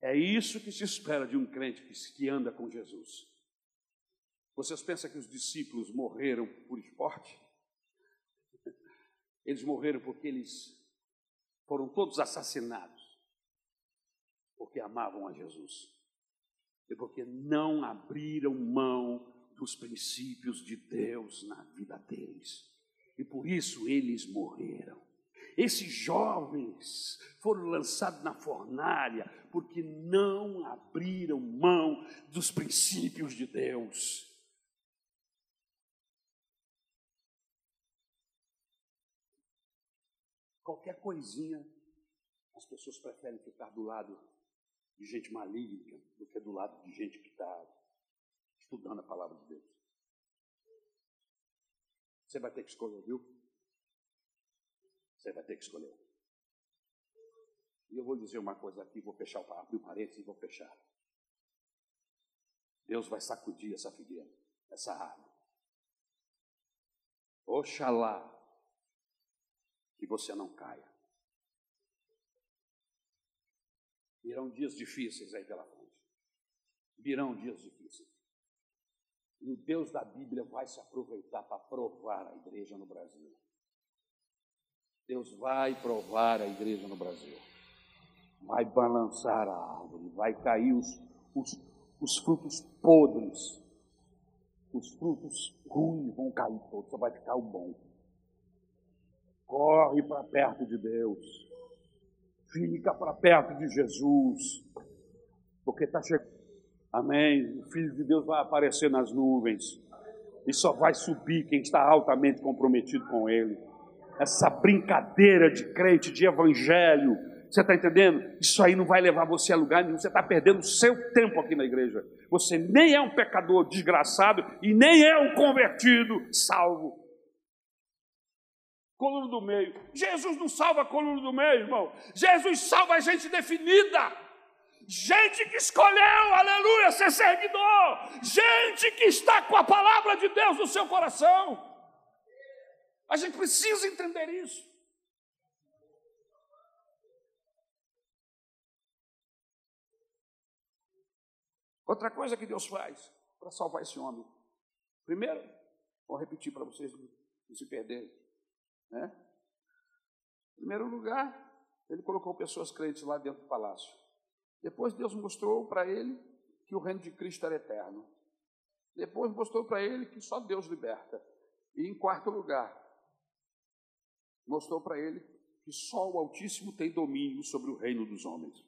É isso que se espera de um crente que, anda com Jesus. Vocês pensam que os discípulos morreram por esporte? Eles morreram porque eles foram todos assassinados, porque amavam a Jesus e porque não abriram mão dos princípios de Deus na vida deles. E por isso eles morreram. Esses jovens foram lançados na fornalha porque não abriram mão dos princípios de Deus. Qualquer coisinha, as pessoas preferem ficar do lado de gente maligna do que do lado de gente que está estudando a palavra de Deus. Você vai ter que escolher, viu? Você vai ter que escolher. E eu vou dizer uma coisa aqui, vou fechar abrir o parênteses e vou fechar. Deus vai sacudir essa figueira, essa árvore. Oxalá que você não caia. Virão dias difíceis aí pela frente. Virão dias difíceis. E o Deus da Bíblia vai se aproveitar para provar a igreja no Brasil. Deus vai provar a igreja no Brasil. Vai balançar a árvore, vai cair os, os, os frutos podres. Os frutos ruins vão cair todos, só vai ficar o bom. Corre para perto de Deus. Fica para perto de Jesus. Porque está chegando Amém. O Filho de Deus vai aparecer nas nuvens. E só vai subir quem está altamente comprometido com Ele. Essa brincadeira de crente, de evangelho. Você está entendendo? Isso aí não vai levar você a lugar nenhum. Você está perdendo o seu tempo aqui na igreja. Você nem é um pecador desgraçado e nem é um convertido salvo. Coluna do meio. Jesus não salva a coluna do meio, irmão. Jesus salva a gente definida. Gente que escolheu, aleluia, ser seguidor. Gente que está com a palavra de Deus no seu coração. A gente precisa entender isso. Outra coisa que Deus faz para salvar esse homem. Primeiro, vou repetir para vocês não se perderem. Né? Em primeiro lugar, ele colocou pessoas crentes lá dentro do palácio. Depois Deus mostrou para ele que o reino de Cristo era eterno. Depois mostrou para ele que só Deus liberta. E em quarto lugar, mostrou para ele que só o Altíssimo tem domínio sobre o reino dos homens.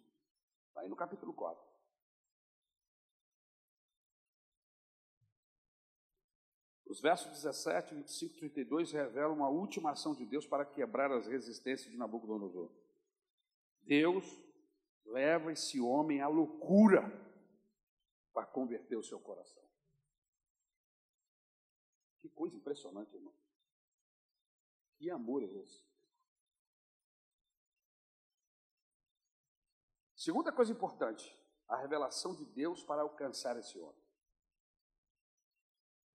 Aí no capítulo 4. Os versos 17, 25 e 32 revelam a última ação de Deus para quebrar as resistências de Nabucodonosor. Deus leva esse homem à loucura para converter o seu coração. Que coisa impressionante, irmão. Que amor é esse? Segunda coisa importante, a revelação de Deus para alcançar esse homem.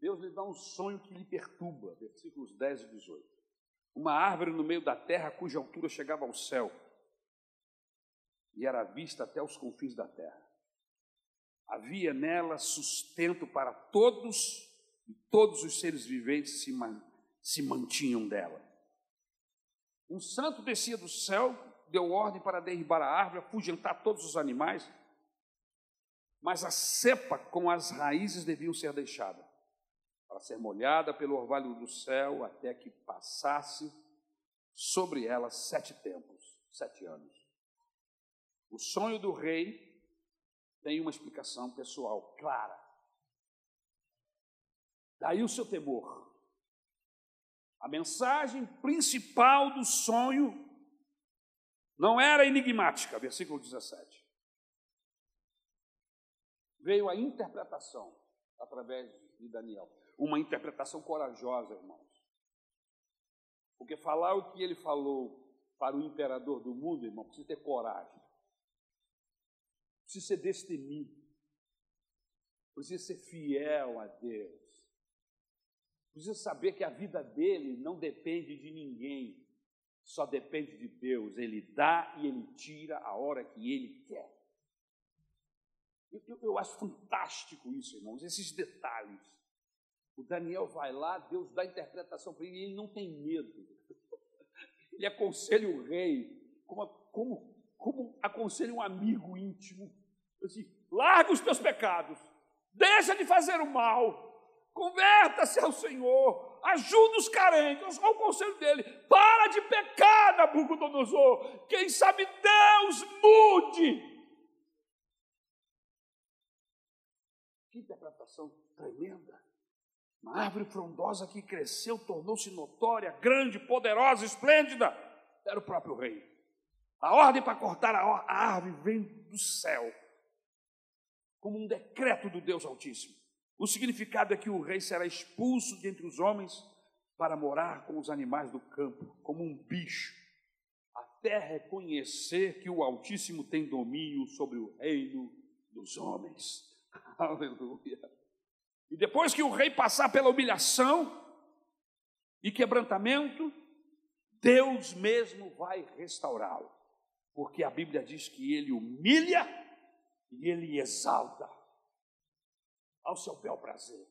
Deus lhe dá um sonho que lhe perturba, versículos 10 e 18. Uma árvore no meio da terra cuja altura chegava ao céu e era vista até os confins da terra. Havia nela sustento para todos e todos os seres viventes se, man, se mantinham dela. Um santo descia do céu, deu ordem para derribar a árvore, afugentar todos os animais, mas a cepa com as raízes deviam ser deixada, para ser molhada pelo orvalho do céu, até que passasse sobre ela sete tempos, sete anos. O sonho do rei tem uma explicação pessoal clara. Daí o seu temor. A mensagem principal do sonho não era enigmática, versículo 17. Veio a interpretação através de Daniel. Uma interpretação corajosa, irmãos. Porque falar o que ele falou para o imperador do mundo, irmão, precisa ter coragem. Precisa ser destemido. Precisa ser fiel a Deus precisa saber que a vida dele não depende de ninguém, só depende de Deus. Ele dá e ele tira a hora que ele quer. Eu, eu acho fantástico isso, irmãos, esses detalhes. O Daniel vai lá, Deus dá interpretação para ele e ele não tem medo. Ele aconselha o rei, como, como, como aconselha um amigo íntimo. Assim, larga os teus pecados, deixa de fazer o mal, Converta-se ao Senhor, ajuda os carentes, olha o conselho dele, para de pecar, Nabucodonosor, quem sabe Deus mude. Que interpretação tremenda. Uma árvore frondosa que cresceu, tornou-se notória, grande, poderosa, esplêndida, era o próprio rei. A ordem para cortar a árvore vem do céu, como um decreto do Deus Altíssimo. O significado é que o rei será expulso de entre os homens para morar com os animais do campo, como um bicho, até reconhecer que o Altíssimo tem domínio sobre o reino dos homens. Aleluia. E depois que o rei passar pela humilhação e quebrantamento, Deus mesmo vai restaurá-lo, porque a Bíblia diz que ele humilha e ele exalta ao seu bel prazer.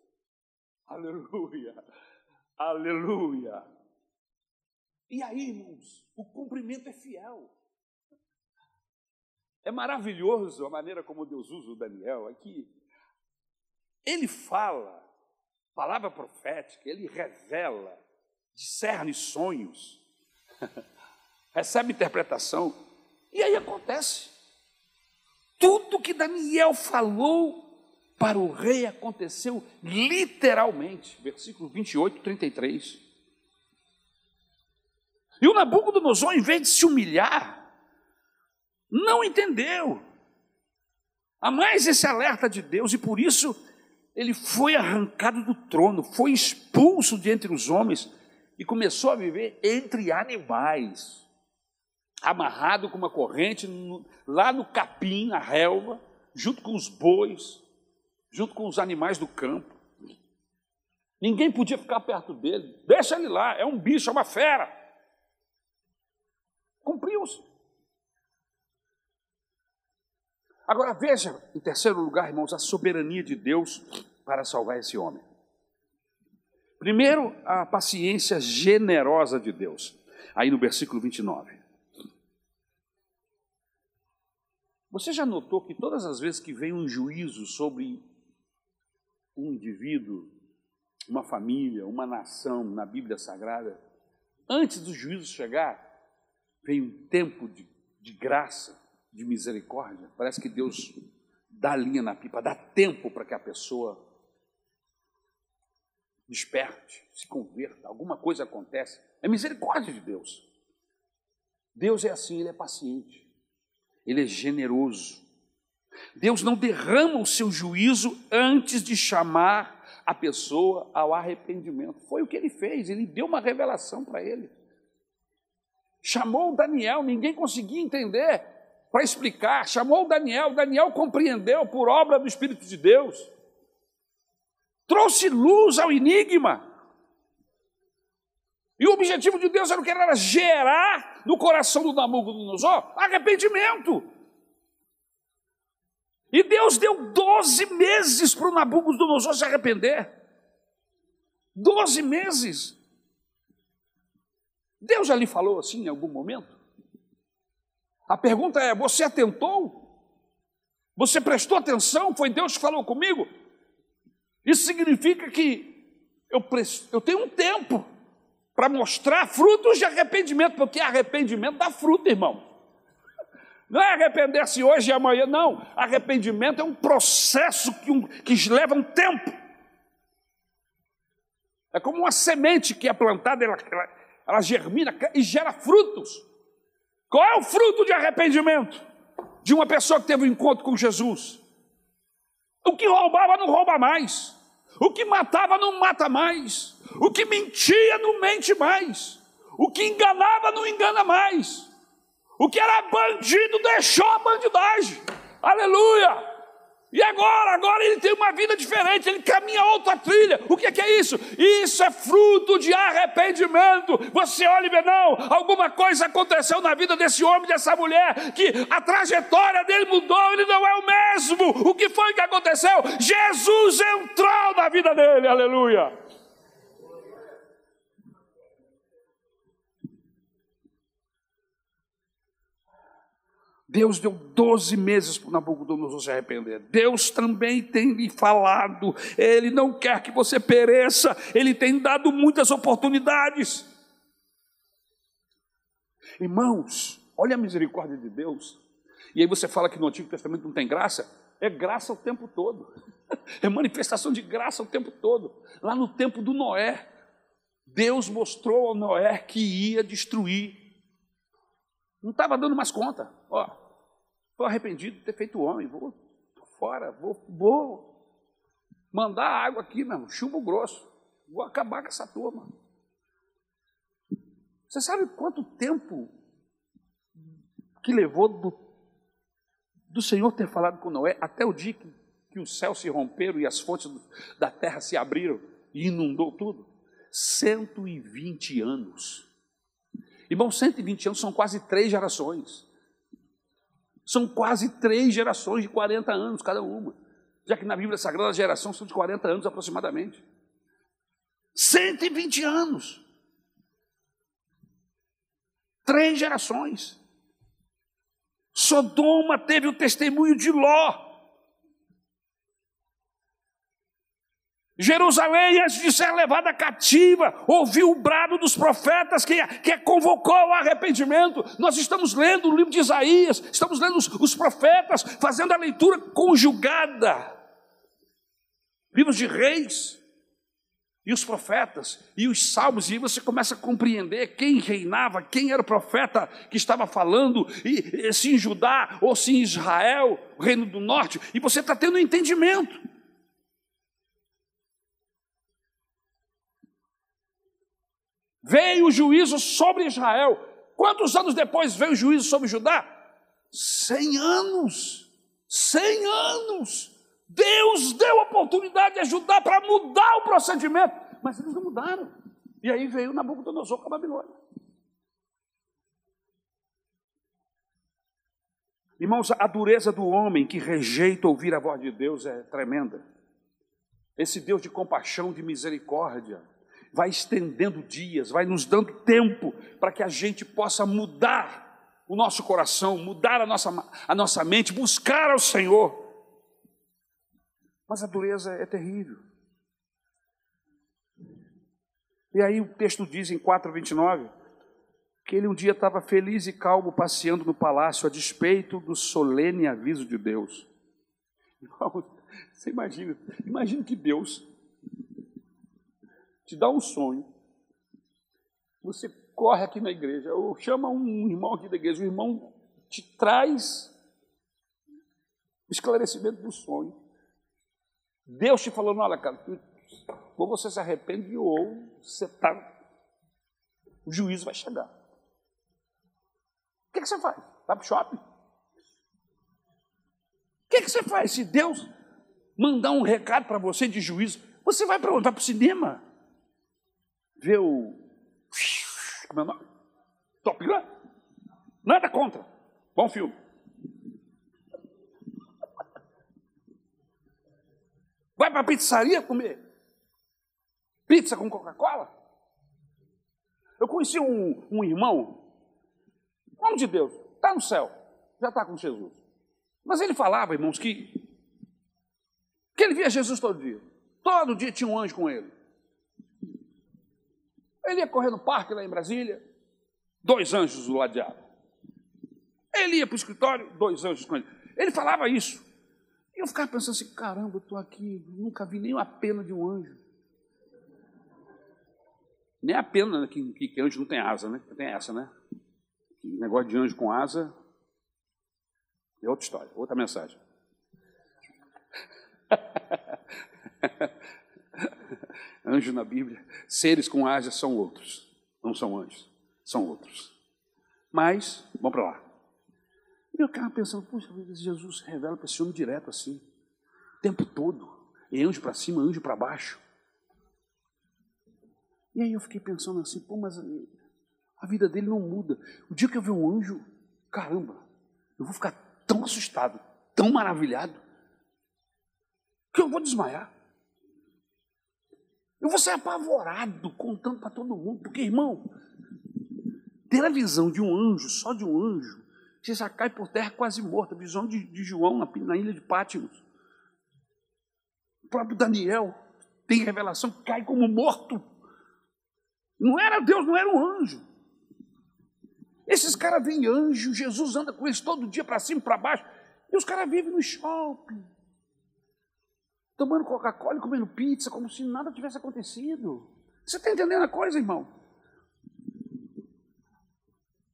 Aleluia, aleluia. E aí, irmãos, o cumprimento é fiel. É maravilhoso a maneira como Deus usa o Daniel aqui. Ele fala, palavra profética, ele revela, discerne sonhos, recebe interpretação, e aí acontece. Tudo que Daniel falou para o rei aconteceu literalmente. Versículo 28, 33. E o Nabucodonosor, em vez de se humilhar, não entendeu. Há mais esse alerta de Deus, e por isso ele foi arrancado do trono, foi expulso de entre os homens e começou a viver entre animais, amarrado com uma corrente lá no capim, a relva, junto com os bois junto com os animais do campo. Ninguém podia ficar perto dele. Deixa ele lá, é um bicho, é uma fera. Cumpriu-se. Agora veja, em terceiro lugar, irmãos, a soberania de Deus para salvar esse homem. Primeiro, a paciência generosa de Deus. Aí no versículo 29. Você já notou que todas as vezes que vem um juízo sobre um indivíduo, uma família, uma nação na Bíblia Sagrada, antes do juízo chegar, vem um tempo de, de graça, de misericórdia. Parece que Deus dá linha na pipa, dá tempo para que a pessoa desperte, se converta, alguma coisa acontece. É misericórdia de Deus. Deus é assim, Ele é paciente. Ele é generoso. Deus não derrama o seu juízo antes de chamar a pessoa ao arrependimento. Foi o que ele fez, ele deu uma revelação para ele. Chamou Daniel, ninguém conseguia entender para explicar. Chamou Daniel, Daniel compreendeu por obra do Espírito de Deus. Trouxe luz ao enigma. E o objetivo de Deus era o que era gerar no coração do Nabucodonosor arrependimento. E Deus deu 12 meses para o Nabucodonosor se arrepender. 12 meses. Deus já lhe falou assim em algum momento? A pergunta é: você atentou? Você prestou atenção? Foi Deus que falou comigo? Isso significa que eu, eu tenho um tempo para mostrar frutos de arrependimento, porque arrependimento dá fruto, irmão. Não é arrepender-se hoje e amanhã, não. Arrependimento é um processo que, um, que leva um tempo. É como uma semente que é plantada, ela, ela, ela germina e gera frutos. Qual é o fruto de arrependimento de uma pessoa que teve um encontro com Jesus? O que roubava não rouba mais. O que matava não mata mais. O que mentia não mente mais. O que enganava não engana mais. O que era bandido deixou a bandidagem. Aleluia! E agora, agora ele tem uma vida diferente, ele caminha outra trilha. O que é, que é isso? Isso é fruto de arrependimento. Você olha e vê, não, alguma coisa aconteceu na vida desse homem, dessa mulher, que a trajetória dele mudou, ele não é o mesmo. O que foi que aconteceu? Jesus entrou na vida dele, aleluia. Deus deu 12 meses para Nabucodonosor se arrepender. Deus também tem lhe falado. Ele não quer que você pereça. Ele tem dado muitas oportunidades. Irmãos, olha a misericórdia de Deus. E aí você fala que no Antigo Testamento não tem graça. É graça o tempo todo. É manifestação de graça o tempo todo. Lá no tempo do Noé, Deus mostrou ao Noé que ia destruir. Não estava dando mais conta. Ó, Estou arrependido de ter feito homem, vou fora, vou, vou mandar água aqui, meu, chumbo grosso. Vou acabar com essa turma. Você sabe quanto tempo que levou do, do Senhor ter falado com Noé até o dia que, que os céus se romperam e as fontes da terra se abriram e inundou tudo? 120 anos. Irmão, 120 anos são quase três gerações. São quase três gerações de 40 anos cada uma. Já que na Bíblia Sagrada as gerações são de 40 anos aproximadamente. 120 anos. Três gerações. Sodoma teve o testemunho de Ló. Jerusalém, antes de ser levada cativa, ouviu o brado dos profetas que, que convocou ao arrependimento. Nós estamos lendo o livro de Isaías, estamos lendo os, os profetas, fazendo a leitura conjugada. Livros de reis e os profetas e os salmos, e você começa a compreender quem reinava, quem era o profeta que estava falando, e, e se em Judá ou se em Israel, o reino do norte, e você está tendo um entendimento. Veio o juízo sobre Israel. Quantos anos depois veio o juízo sobre Judá? Cem anos. Cem anos. Deus deu oportunidade de ajudar para mudar o procedimento, mas eles não mudaram. E aí veio Nabucodonosor com a Babilônia. Irmãos, a dureza do homem que rejeita ouvir a voz de Deus é tremenda. Esse Deus de compaixão, de misericórdia, vai estendendo dias, vai nos dando tempo para que a gente possa mudar o nosso coração, mudar a nossa, a nossa mente, buscar ao Senhor. Mas a dureza é terrível. E aí o texto diz em 4,29 que ele um dia estava feliz e calmo passeando no palácio a despeito do solene aviso de Deus. Você imagina, imagina que Deus te dá um sonho, você corre aqui na igreja, ou chama um irmão aqui da igreja, o irmão te traz esclarecimento do sonho. Deus te falando, olha, cara, ou você se arrepende ou você está. O juízo vai chegar. O que, que você faz? Vai para o shopping? O que, que você faz? Se Deus mandar um recado para você de juízo, você vai para onde? Vai para o cinema? Ver o. Como é o nome? Top Gun? Nada contra. Bom filme. Vai para a pizzaria comer pizza com Coca-Cola? Eu conheci um, um irmão, homem de Deus, está no céu, já está com Jesus. Mas ele falava, irmãos, que, que ele via Jesus todo dia. Todo dia tinha um anjo com ele. Ele ia correr no parque lá em Brasília, dois anjos do ladeado. Ele ia para o escritório, dois anjos com ele. Ele falava isso. E eu ficava pensando assim, caramba, eu estou aqui, nunca vi nem a pena de um anjo. Nem a pena que, que, que anjo não tem asa, né? Tem essa, né? Negócio de anjo com asa é outra história, outra mensagem. anjo na Bíblia, seres com asas são outros, não são anjos, são outros. Mas, vamos para lá. Eu ficava pensando, poxa, Jesus se revela para esse homem direto assim, o tempo todo. E anjo para cima, anjo para baixo. E aí eu fiquei pensando assim, pô, mas a vida dele não muda. O dia que eu ver um anjo, caramba, eu vou ficar tão assustado, tão maravilhado, que eu vou desmaiar. Eu vou ser apavorado contando para todo mundo, porque, irmão, ter a visão de um anjo, só de um anjo, você já cai por terra quase morto. A visão de, de João na, na, ilha de Pátimos. O próprio Daniel tem revelação, cai como morto. Não era Deus, não era um anjo. Esses caras veem anjo, Jesus anda com eles todo dia para cima e para baixo. E os caras vivem no shopping, tomando Coca-Cola e comendo pizza, como se nada tivesse acontecido. Você está entendendo a coisa, irmão?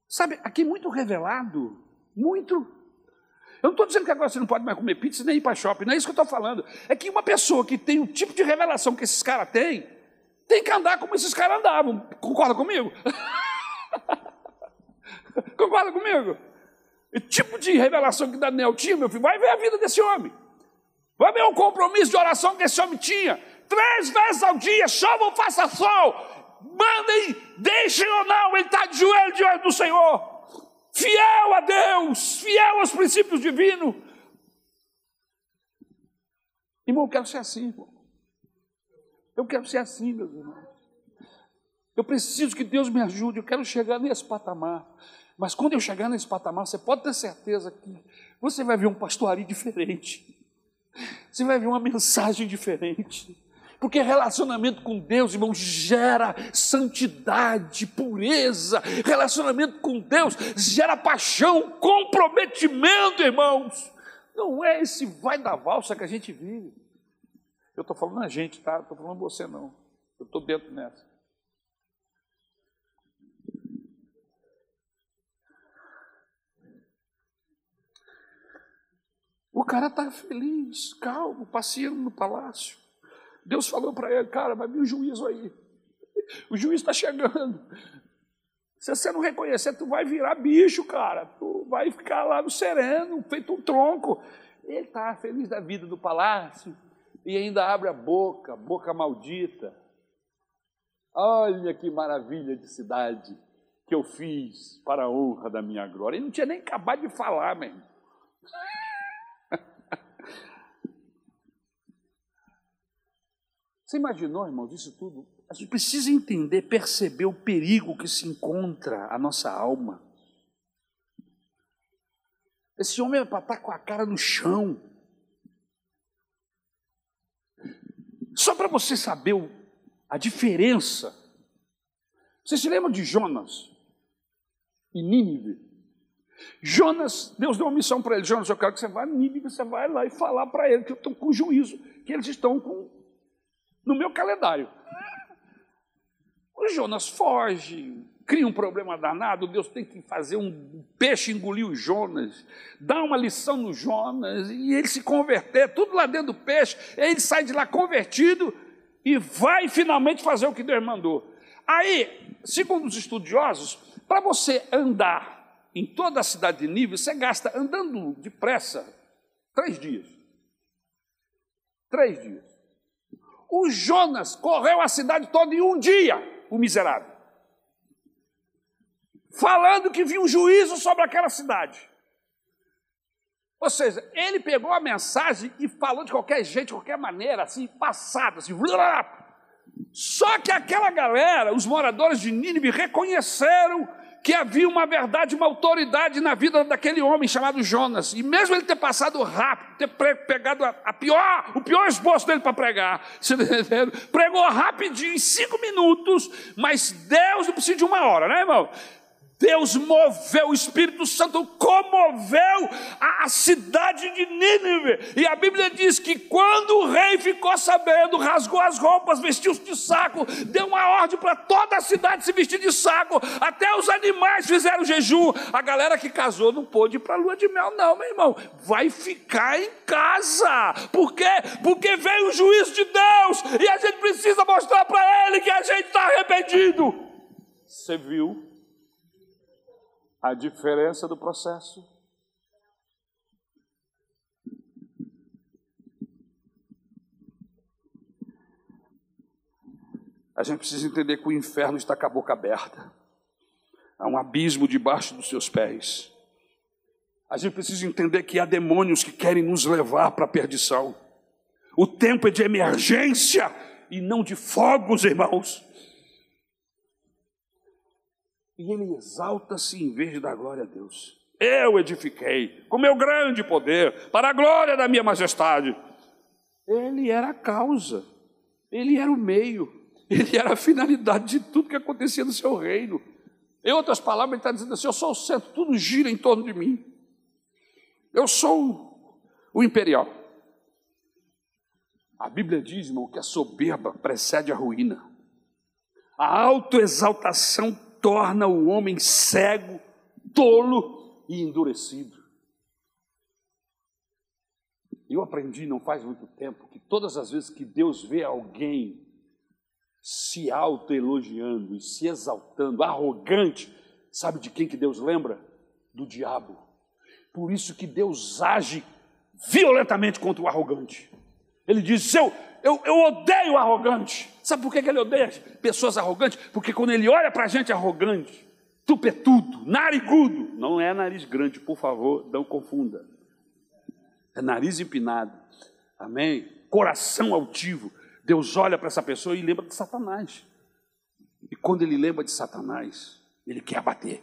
Sabe, aqui muito revelado, muito. Eu não estou dizendo que agora você não pode mais comer pizza nem ir para shopping, não é isso que eu estou falando. É que uma pessoa que tem o tipo de revelação que esses caras têm, tem que andar como esses caras andavam. Concorda comigo? Concorda comigo? O tipo de revelação que Daniel tinha, meu filho, vai ver a vida desse homem. Vai ver o compromisso de oração que esse homem tinha. Três vezes ao dia, chama ou faça sol. Mandem, deixem ou não, ele está de joelho diante do Senhor. Fiel a Deus, fiel aos princípios divinos. Irmão, eu quero ser assim, irmão. Eu quero ser assim, meus irmãos. Eu preciso que Deus me ajude, eu quero chegar nesse patamar. Mas quando eu chegar nesse patamar, você pode ter certeza que você vai ver um pastorio diferente. Você vai ver uma mensagem diferente. Porque relacionamento com Deus, irmão, gera santidade, pureza. Relacionamento com Deus gera paixão, comprometimento, irmãos. Não é esse vai da valsa que a gente vive. Eu estou falando a gente, tá? Estou falando você não. Eu estou dentro nessa. O cara está feliz, calmo, passeando no palácio. Deus falou para ele, cara, vai vir o juízo aí. O juiz está chegando. Se você não reconhecer, tu vai virar bicho, cara. Tu vai ficar lá no sereno, feito um tronco. Ele está feliz da vida do palácio e ainda abre a boca, boca maldita. Olha que maravilha de cidade que eu fiz para a honra da minha glória. Ele não tinha nem acabado de falar, mesmo. Você imaginou, irmãos, isso tudo? A gente precisa entender, perceber o perigo que se encontra a nossa alma. Esse homem é para estar com a cara no chão. Só para você saber a diferença. Você se lembra de Jonas e Nínive? Jonas, Deus deu uma missão para ele. Jonas, eu quero que você vá a Nínive, você vai lá e falar para ele que eu estou com juízo, que eles estão com, no meu calendário. O Jonas foge, cria um problema danado, Deus tem que fazer um peixe engolir o Jonas, dá uma lição no Jonas, e ele se converter, tudo lá dentro do peixe, ele sai de lá convertido e vai finalmente fazer o que Deus mandou. Aí, segundo os estudiosos, para você andar em toda a cidade de Nível, você gasta andando depressa três dias. Três dias. O Jonas correu a cidade toda em um dia, o miserável. Falando que viu um juízo sobre aquela cidade. Ou seja, ele pegou a mensagem e falou de qualquer jeito, de qualquer maneira, assim, passado, assim. Só que aquela galera, os moradores de Nínive, reconheceram que havia uma verdade, uma autoridade na vida daquele homem chamado Jonas. E mesmo ele ter passado rápido, ter pegado a, pior, o pior esboço dele para pregar, pregou rapidinho, em cinco minutos, mas Deus não precisa de uma hora, né, irmão? Deus moveu, o Espírito Santo comoveu a cidade de Nínive. E a Bíblia diz que quando o rei ficou sabendo, rasgou as roupas, vestiu-se de saco, deu uma ordem para toda a cidade se vestir de saco, até os animais fizeram jejum. A galera que casou não pôde ir para a lua de mel, não, meu irmão. Vai ficar em casa. Por quê? Porque veio o juízo de Deus e a gente precisa mostrar para ele que a gente está arrependido. Você viu? A diferença do processo. A gente precisa entender que o inferno está com a boca aberta. Há um abismo debaixo dos seus pés. A gente precisa entender que há demônios que querem nos levar para a perdição. O tempo é de emergência e não de fogos, irmãos e ele exalta-se em vez de dar glória a Deus. Eu edifiquei com meu grande poder, para a glória da minha majestade. Ele era a causa, ele era o meio, ele era a finalidade de tudo que acontecia no seu reino. Em outras palavras, ele está dizendo assim: eu sou o centro, tudo gira em torno de mim. Eu sou o imperial. A Bíblia diz, irmão, que a soberba precede a ruína. A autoexaltação torna o homem cego, tolo e endurecido. Eu aprendi não faz muito tempo que todas as vezes que Deus vê alguém se autoelogiando e se exaltando, arrogante, sabe de quem que Deus lembra? Do diabo. Por isso que Deus age violentamente contra o arrogante. Ele diz: eu, eu, eu odeio arrogante. Sabe por que ele odeia pessoas arrogantes? Porque quando ele olha para a gente arrogante, tupetudo, narigudo, não é nariz grande, por favor, não confunda. É nariz empinado. Amém? Coração altivo. Deus olha para essa pessoa e lembra de Satanás. E quando ele lembra de Satanás, ele quer abater.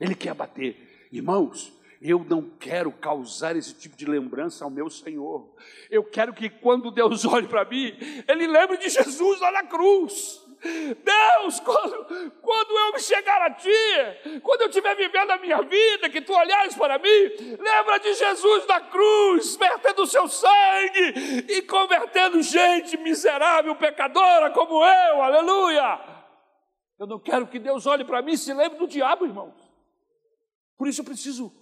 Ele quer abater. Irmãos, eu não quero causar esse tipo de lembrança ao meu Senhor. Eu quero que quando Deus olhe para mim, Ele lembre de Jesus lá na cruz. Deus, quando, quando eu chegar a Ti, quando eu estiver vivendo a minha vida, que Tu olhares para mim, lembra de Jesus na cruz, vertendo o seu sangue e convertendo gente miserável, pecadora como eu, aleluia. Eu não quero que Deus olhe para mim e se lembre do diabo, irmãos. Por isso eu preciso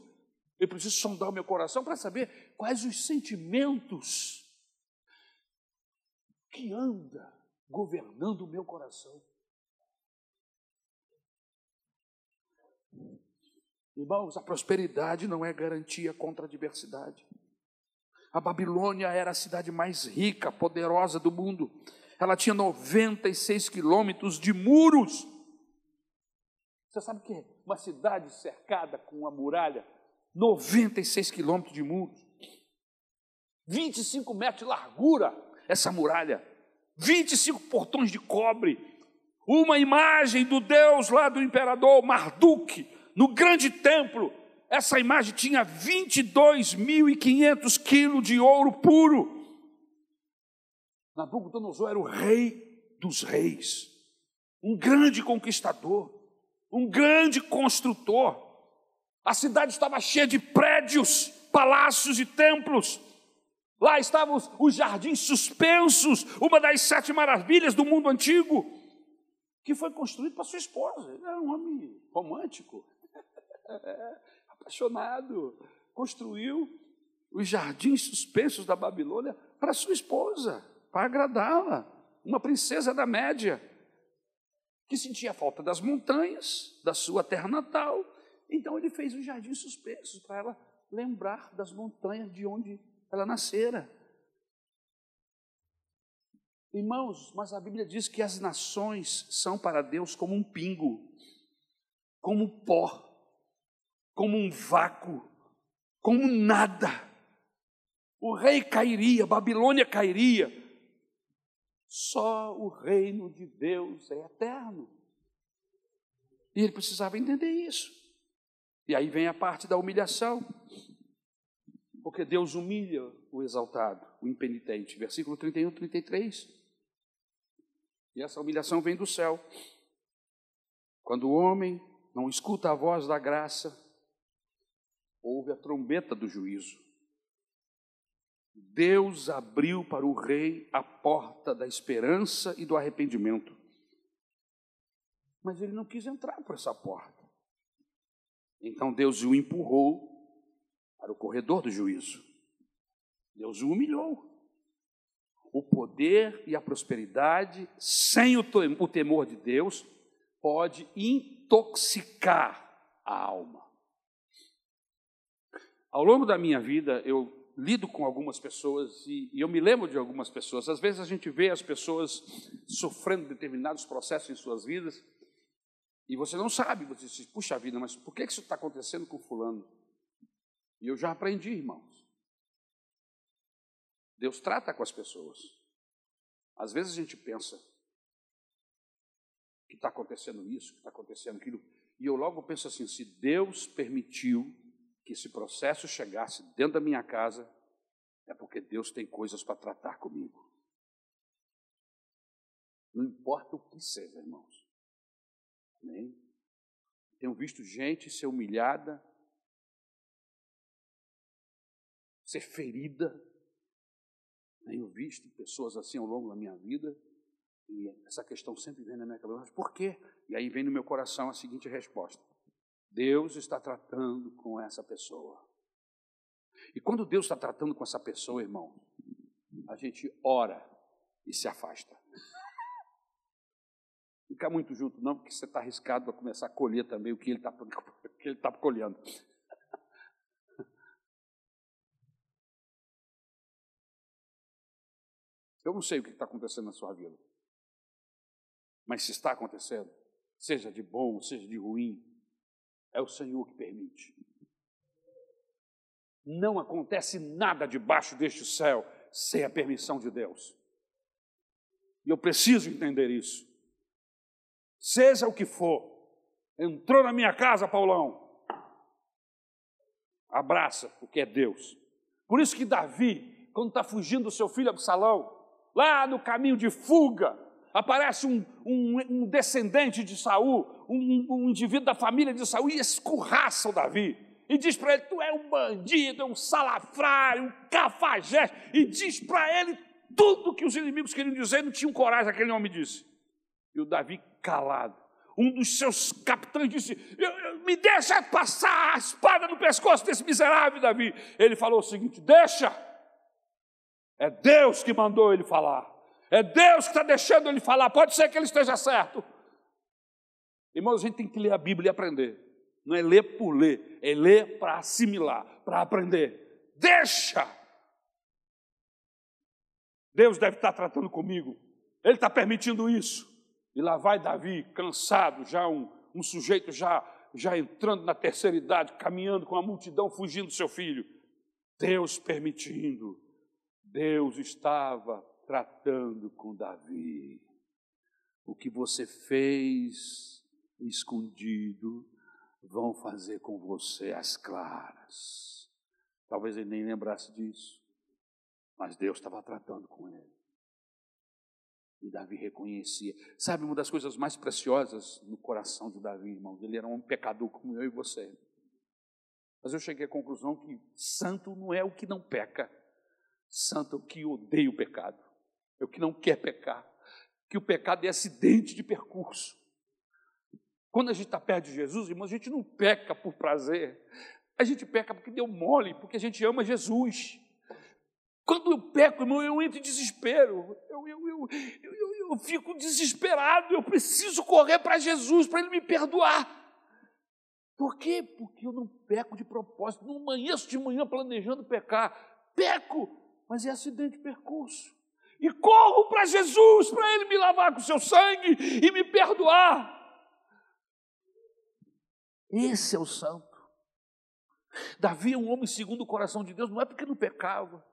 eu preciso sondar o meu coração para saber quais os sentimentos que anda governando o meu coração. Irmãos, a prosperidade não é garantia contra a adversidade. A Babilônia era a cidade mais rica, poderosa do mundo. Ela tinha 96 quilômetros de muros. Você sabe que é? Uma cidade cercada com uma muralha 96 quilômetros de muros, 25 metros de largura, essa muralha, 25 portões de cobre, uma imagem do Deus lá do imperador Marduk, no grande templo. Essa imagem tinha 22.500 quilos de ouro puro. Nabucodonosor era o rei dos reis, um grande conquistador, um grande construtor. A cidade estava cheia de prédios, palácios e templos. Lá estavam os jardins suspensos, uma das sete maravilhas do mundo antigo, que foi construído para sua esposa. Ele era um homem romântico, apaixonado. Construiu os jardins suspensos da Babilônia para sua esposa, para agradá-la. Uma princesa da média, que sentia falta das montanhas, da sua terra natal. Então ele fez os jardins suspensos para ela lembrar das montanhas de onde ela nascera. Irmãos, mas a Bíblia diz que as nações são para Deus como um pingo, como um pó, como um vácuo, como nada. O rei cairia, Babilônia cairia. Só o reino de Deus é eterno. E ele precisava entender isso. E aí vem a parte da humilhação. Porque Deus humilha o exaltado, o impenitente. Versículo 31, 33. E essa humilhação vem do céu. Quando o homem não escuta a voz da graça, ouve a trombeta do juízo. Deus abriu para o rei a porta da esperança e do arrependimento. Mas ele não quis entrar por essa porta. Então Deus o empurrou para o corredor do juízo. Deus o humilhou. O poder e a prosperidade, sem o temor de Deus, pode intoxicar a alma. Ao longo da minha vida, eu lido com algumas pessoas e, e, eu me lembro de algumas pessoas. Às vezes a gente vê as pessoas sofrendo determinados processos em suas vidas e você não sabe, você diz, puxa vida, mas por que isso está acontecendo com fulano? E eu já aprendi, irmãos. Deus trata com as pessoas. Às vezes a gente pensa que está acontecendo isso, que está acontecendo aquilo, e eu logo penso assim: se Deus permitiu que esse processo chegasse dentro da minha casa, é porque Deus tem coisas para tratar comigo. Não importa o que seja, irmãos. Amém? Tenho visto gente ser humilhada ser ferida. Tenho visto pessoas assim ao longo da minha vida, e essa questão sempre vem na minha cabeça, mas por quê? E aí vem no meu coração a seguinte resposta: Deus está tratando com essa pessoa. E quando Deus está tratando com essa pessoa, irmão, a gente ora e se afasta. Fica muito junto, não, porque você está arriscado para começar a colher também o que ele está tá colhendo. Eu não sei o que está acontecendo na sua vida. Mas se está acontecendo, seja de bom, seja de ruim, é o Senhor que permite. Não acontece nada debaixo deste céu sem a permissão de Deus. E eu preciso entender isso. Seja o que for, entrou na minha casa, Paulão, abraça, porque é Deus. Por isso que Davi, quando está fugindo do seu filho Absalão, lá no caminho de fuga, aparece um, um, um descendente de Saul, um, um, indivíduo da família de Saul, e escorraça o Davi. E diz para ele: Tu é um bandido, é um salafrário, um cafajeste. E diz para ele tudo que os inimigos queriam dizer, não tinham coragem, aquele homem disse. E o Davi calado. Um dos seus capitães disse: Me deixa passar a espada no pescoço desse miserável Davi. Ele falou o seguinte: Deixa é Deus que mandou ele falar. É Deus que está deixando ele falar. Pode ser que ele esteja certo. Irmãos, a gente tem que ler a Bíblia e aprender. Não é ler por ler, é ler para assimilar, para aprender. Deixa! Deus deve estar tratando comigo. Ele está permitindo isso. E lá vai Davi, cansado, já um, um sujeito já, já entrando na terceira idade, caminhando com a multidão, fugindo do seu filho. Deus permitindo Deus estava tratando com Davi. O que você fez escondido, vão fazer com você as claras. Talvez ele nem lembrasse disso, mas Deus estava tratando com ele. E Davi reconhecia. Sabe uma das coisas mais preciosas no coração de Davi, irmãos? Ele era um pecador como eu e você. Mas eu cheguei à conclusão que santo não é o que não peca, santo é o que odeia o pecado, é o que não quer pecar, que o pecado é acidente de percurso. Quando a gente está perto de Jesus, irmão, a gente não peca por prazer, a gente peca porque deu mole, porque a gente ama Jesus. Quando eu peco, irmão, eu entro em desespero, eu, eu, eu, eu, eu fico desesperado, eu preciso correr para Jesus, para Ele me perdoar. Por quê? Porque eu não peco de propósito, não amanheço de manhã planejando pecar. Peco, mas é acidente de percurso. E corro para Jesus, para Ele me lavar com seu sangue e me perdoar. Esse é o santo. Davi é um homem segundo o coração de Deus, não é porque não pecava,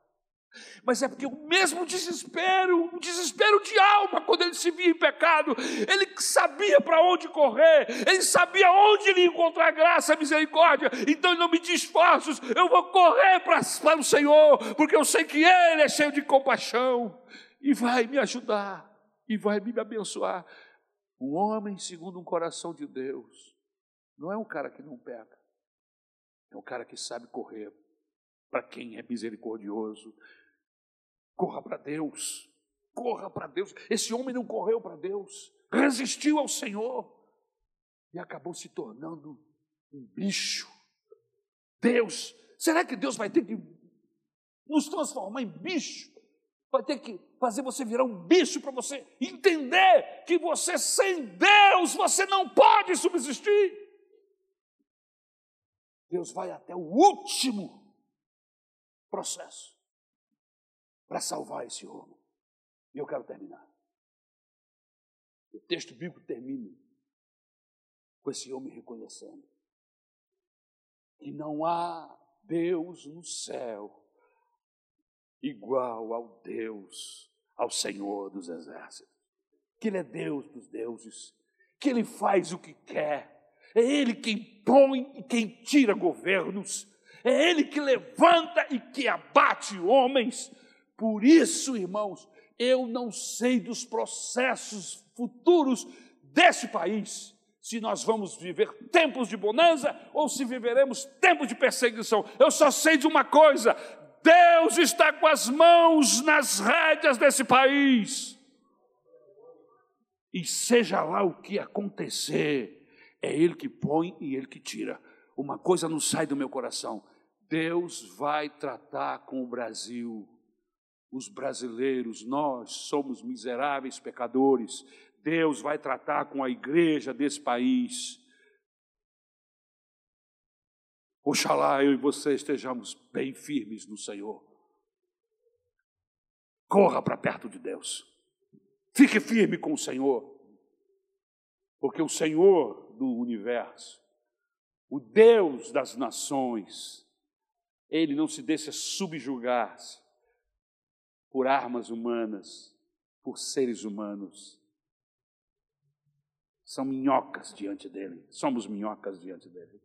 mas é porque o mesmo desespero, o desespero de alma, quando ele se via em pecado, ele sabia para onde correr, ele sabia onde ele encontrar graça, misericórdia. Então ele não me diz esforços, eu vou correr para, para o Senhor, porque eu sei que Ele é cheio de compaixão e vai me ajudar e vai me abençoar. Um homem segundo um coração de Deus não é um cara que não peca, é um cara que sabe correr para quem é misericordioso. Corra para Deus, corra para Deus. Esse homem não correu para Deus, resistiu ao Senhor e acabou se tornando um bicho. Deus, será que Deus vai ter que nos transformar em bicho? Vai ter que fazer você virar um bicho para você entender que você sem Deus você não pode subsistir. Deus vai até o último processo para salvar esse homem. E eu quero terminar. O texto bíblico termina com esse homem reconhecendo que não há Deus no céu igual ao Deus, ao Senhor dos exércitos. Que Ele é Deus dos deuses, que Ele faz o que quer, é Ele quem põe e quem tira governos, é Ele que levanta e que abate homens. Por isso, irmãos, eu não sei dos processos futuros desse país, se nós vamos viver tempos de bonança ou se viveremos tempos de perseguição. Eu só sei de uma coisa: Deus está com as mãos nas rédeas desse país. E seja lá o que acontecer, é Ele que põe e Ele que tira. Uma coisa não sai do meu coração: Deus vai tratar com o Brasil. Os brasileiros, nós somos miseráveis pecadores. Deus vai tratar com a igreja desse país. Oxalá eu e você estejamos bem firmes no Senhor. Corra para perto de Deus. Fique firme com o Senhor. Porque o Senhor do universo, o Deus das nações, ele não se deixa subjugar-se por armas humanas, por seres humanos. São minhocas diante dele, somos minhocas diante dele.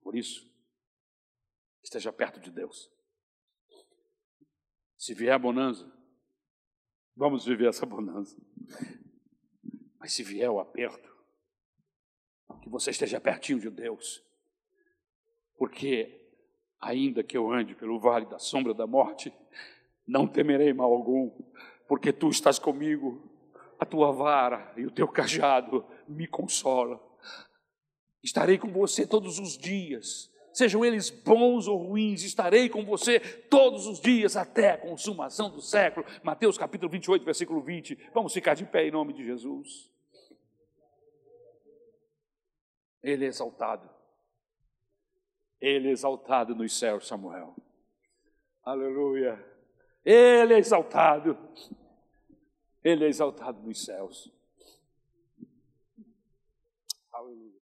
Por isso, esteja perto de Deus. Se vier a bonança, vamos viver essa bonança. Mas se vier o aperto, que você esteja pertinho de Deus porque ainda que eu ande pelo vale da sombra da morte, não temerei mal algum, porque tu estás comigo, a tua vara e o teu cajado me consola. Estarei com você todos os dias, sejam eles bons ou ruins, estarei com você todos os dias até a consumação do século. Mateus capítulo 28, versículo 20. Vamos ficar de pé em nome de Jesus. Ele é exaltado ele é exaltado nos céus, Samuel. Aleluia. Ele é exaltado. Ele é exaltado nos céus. Aleluia.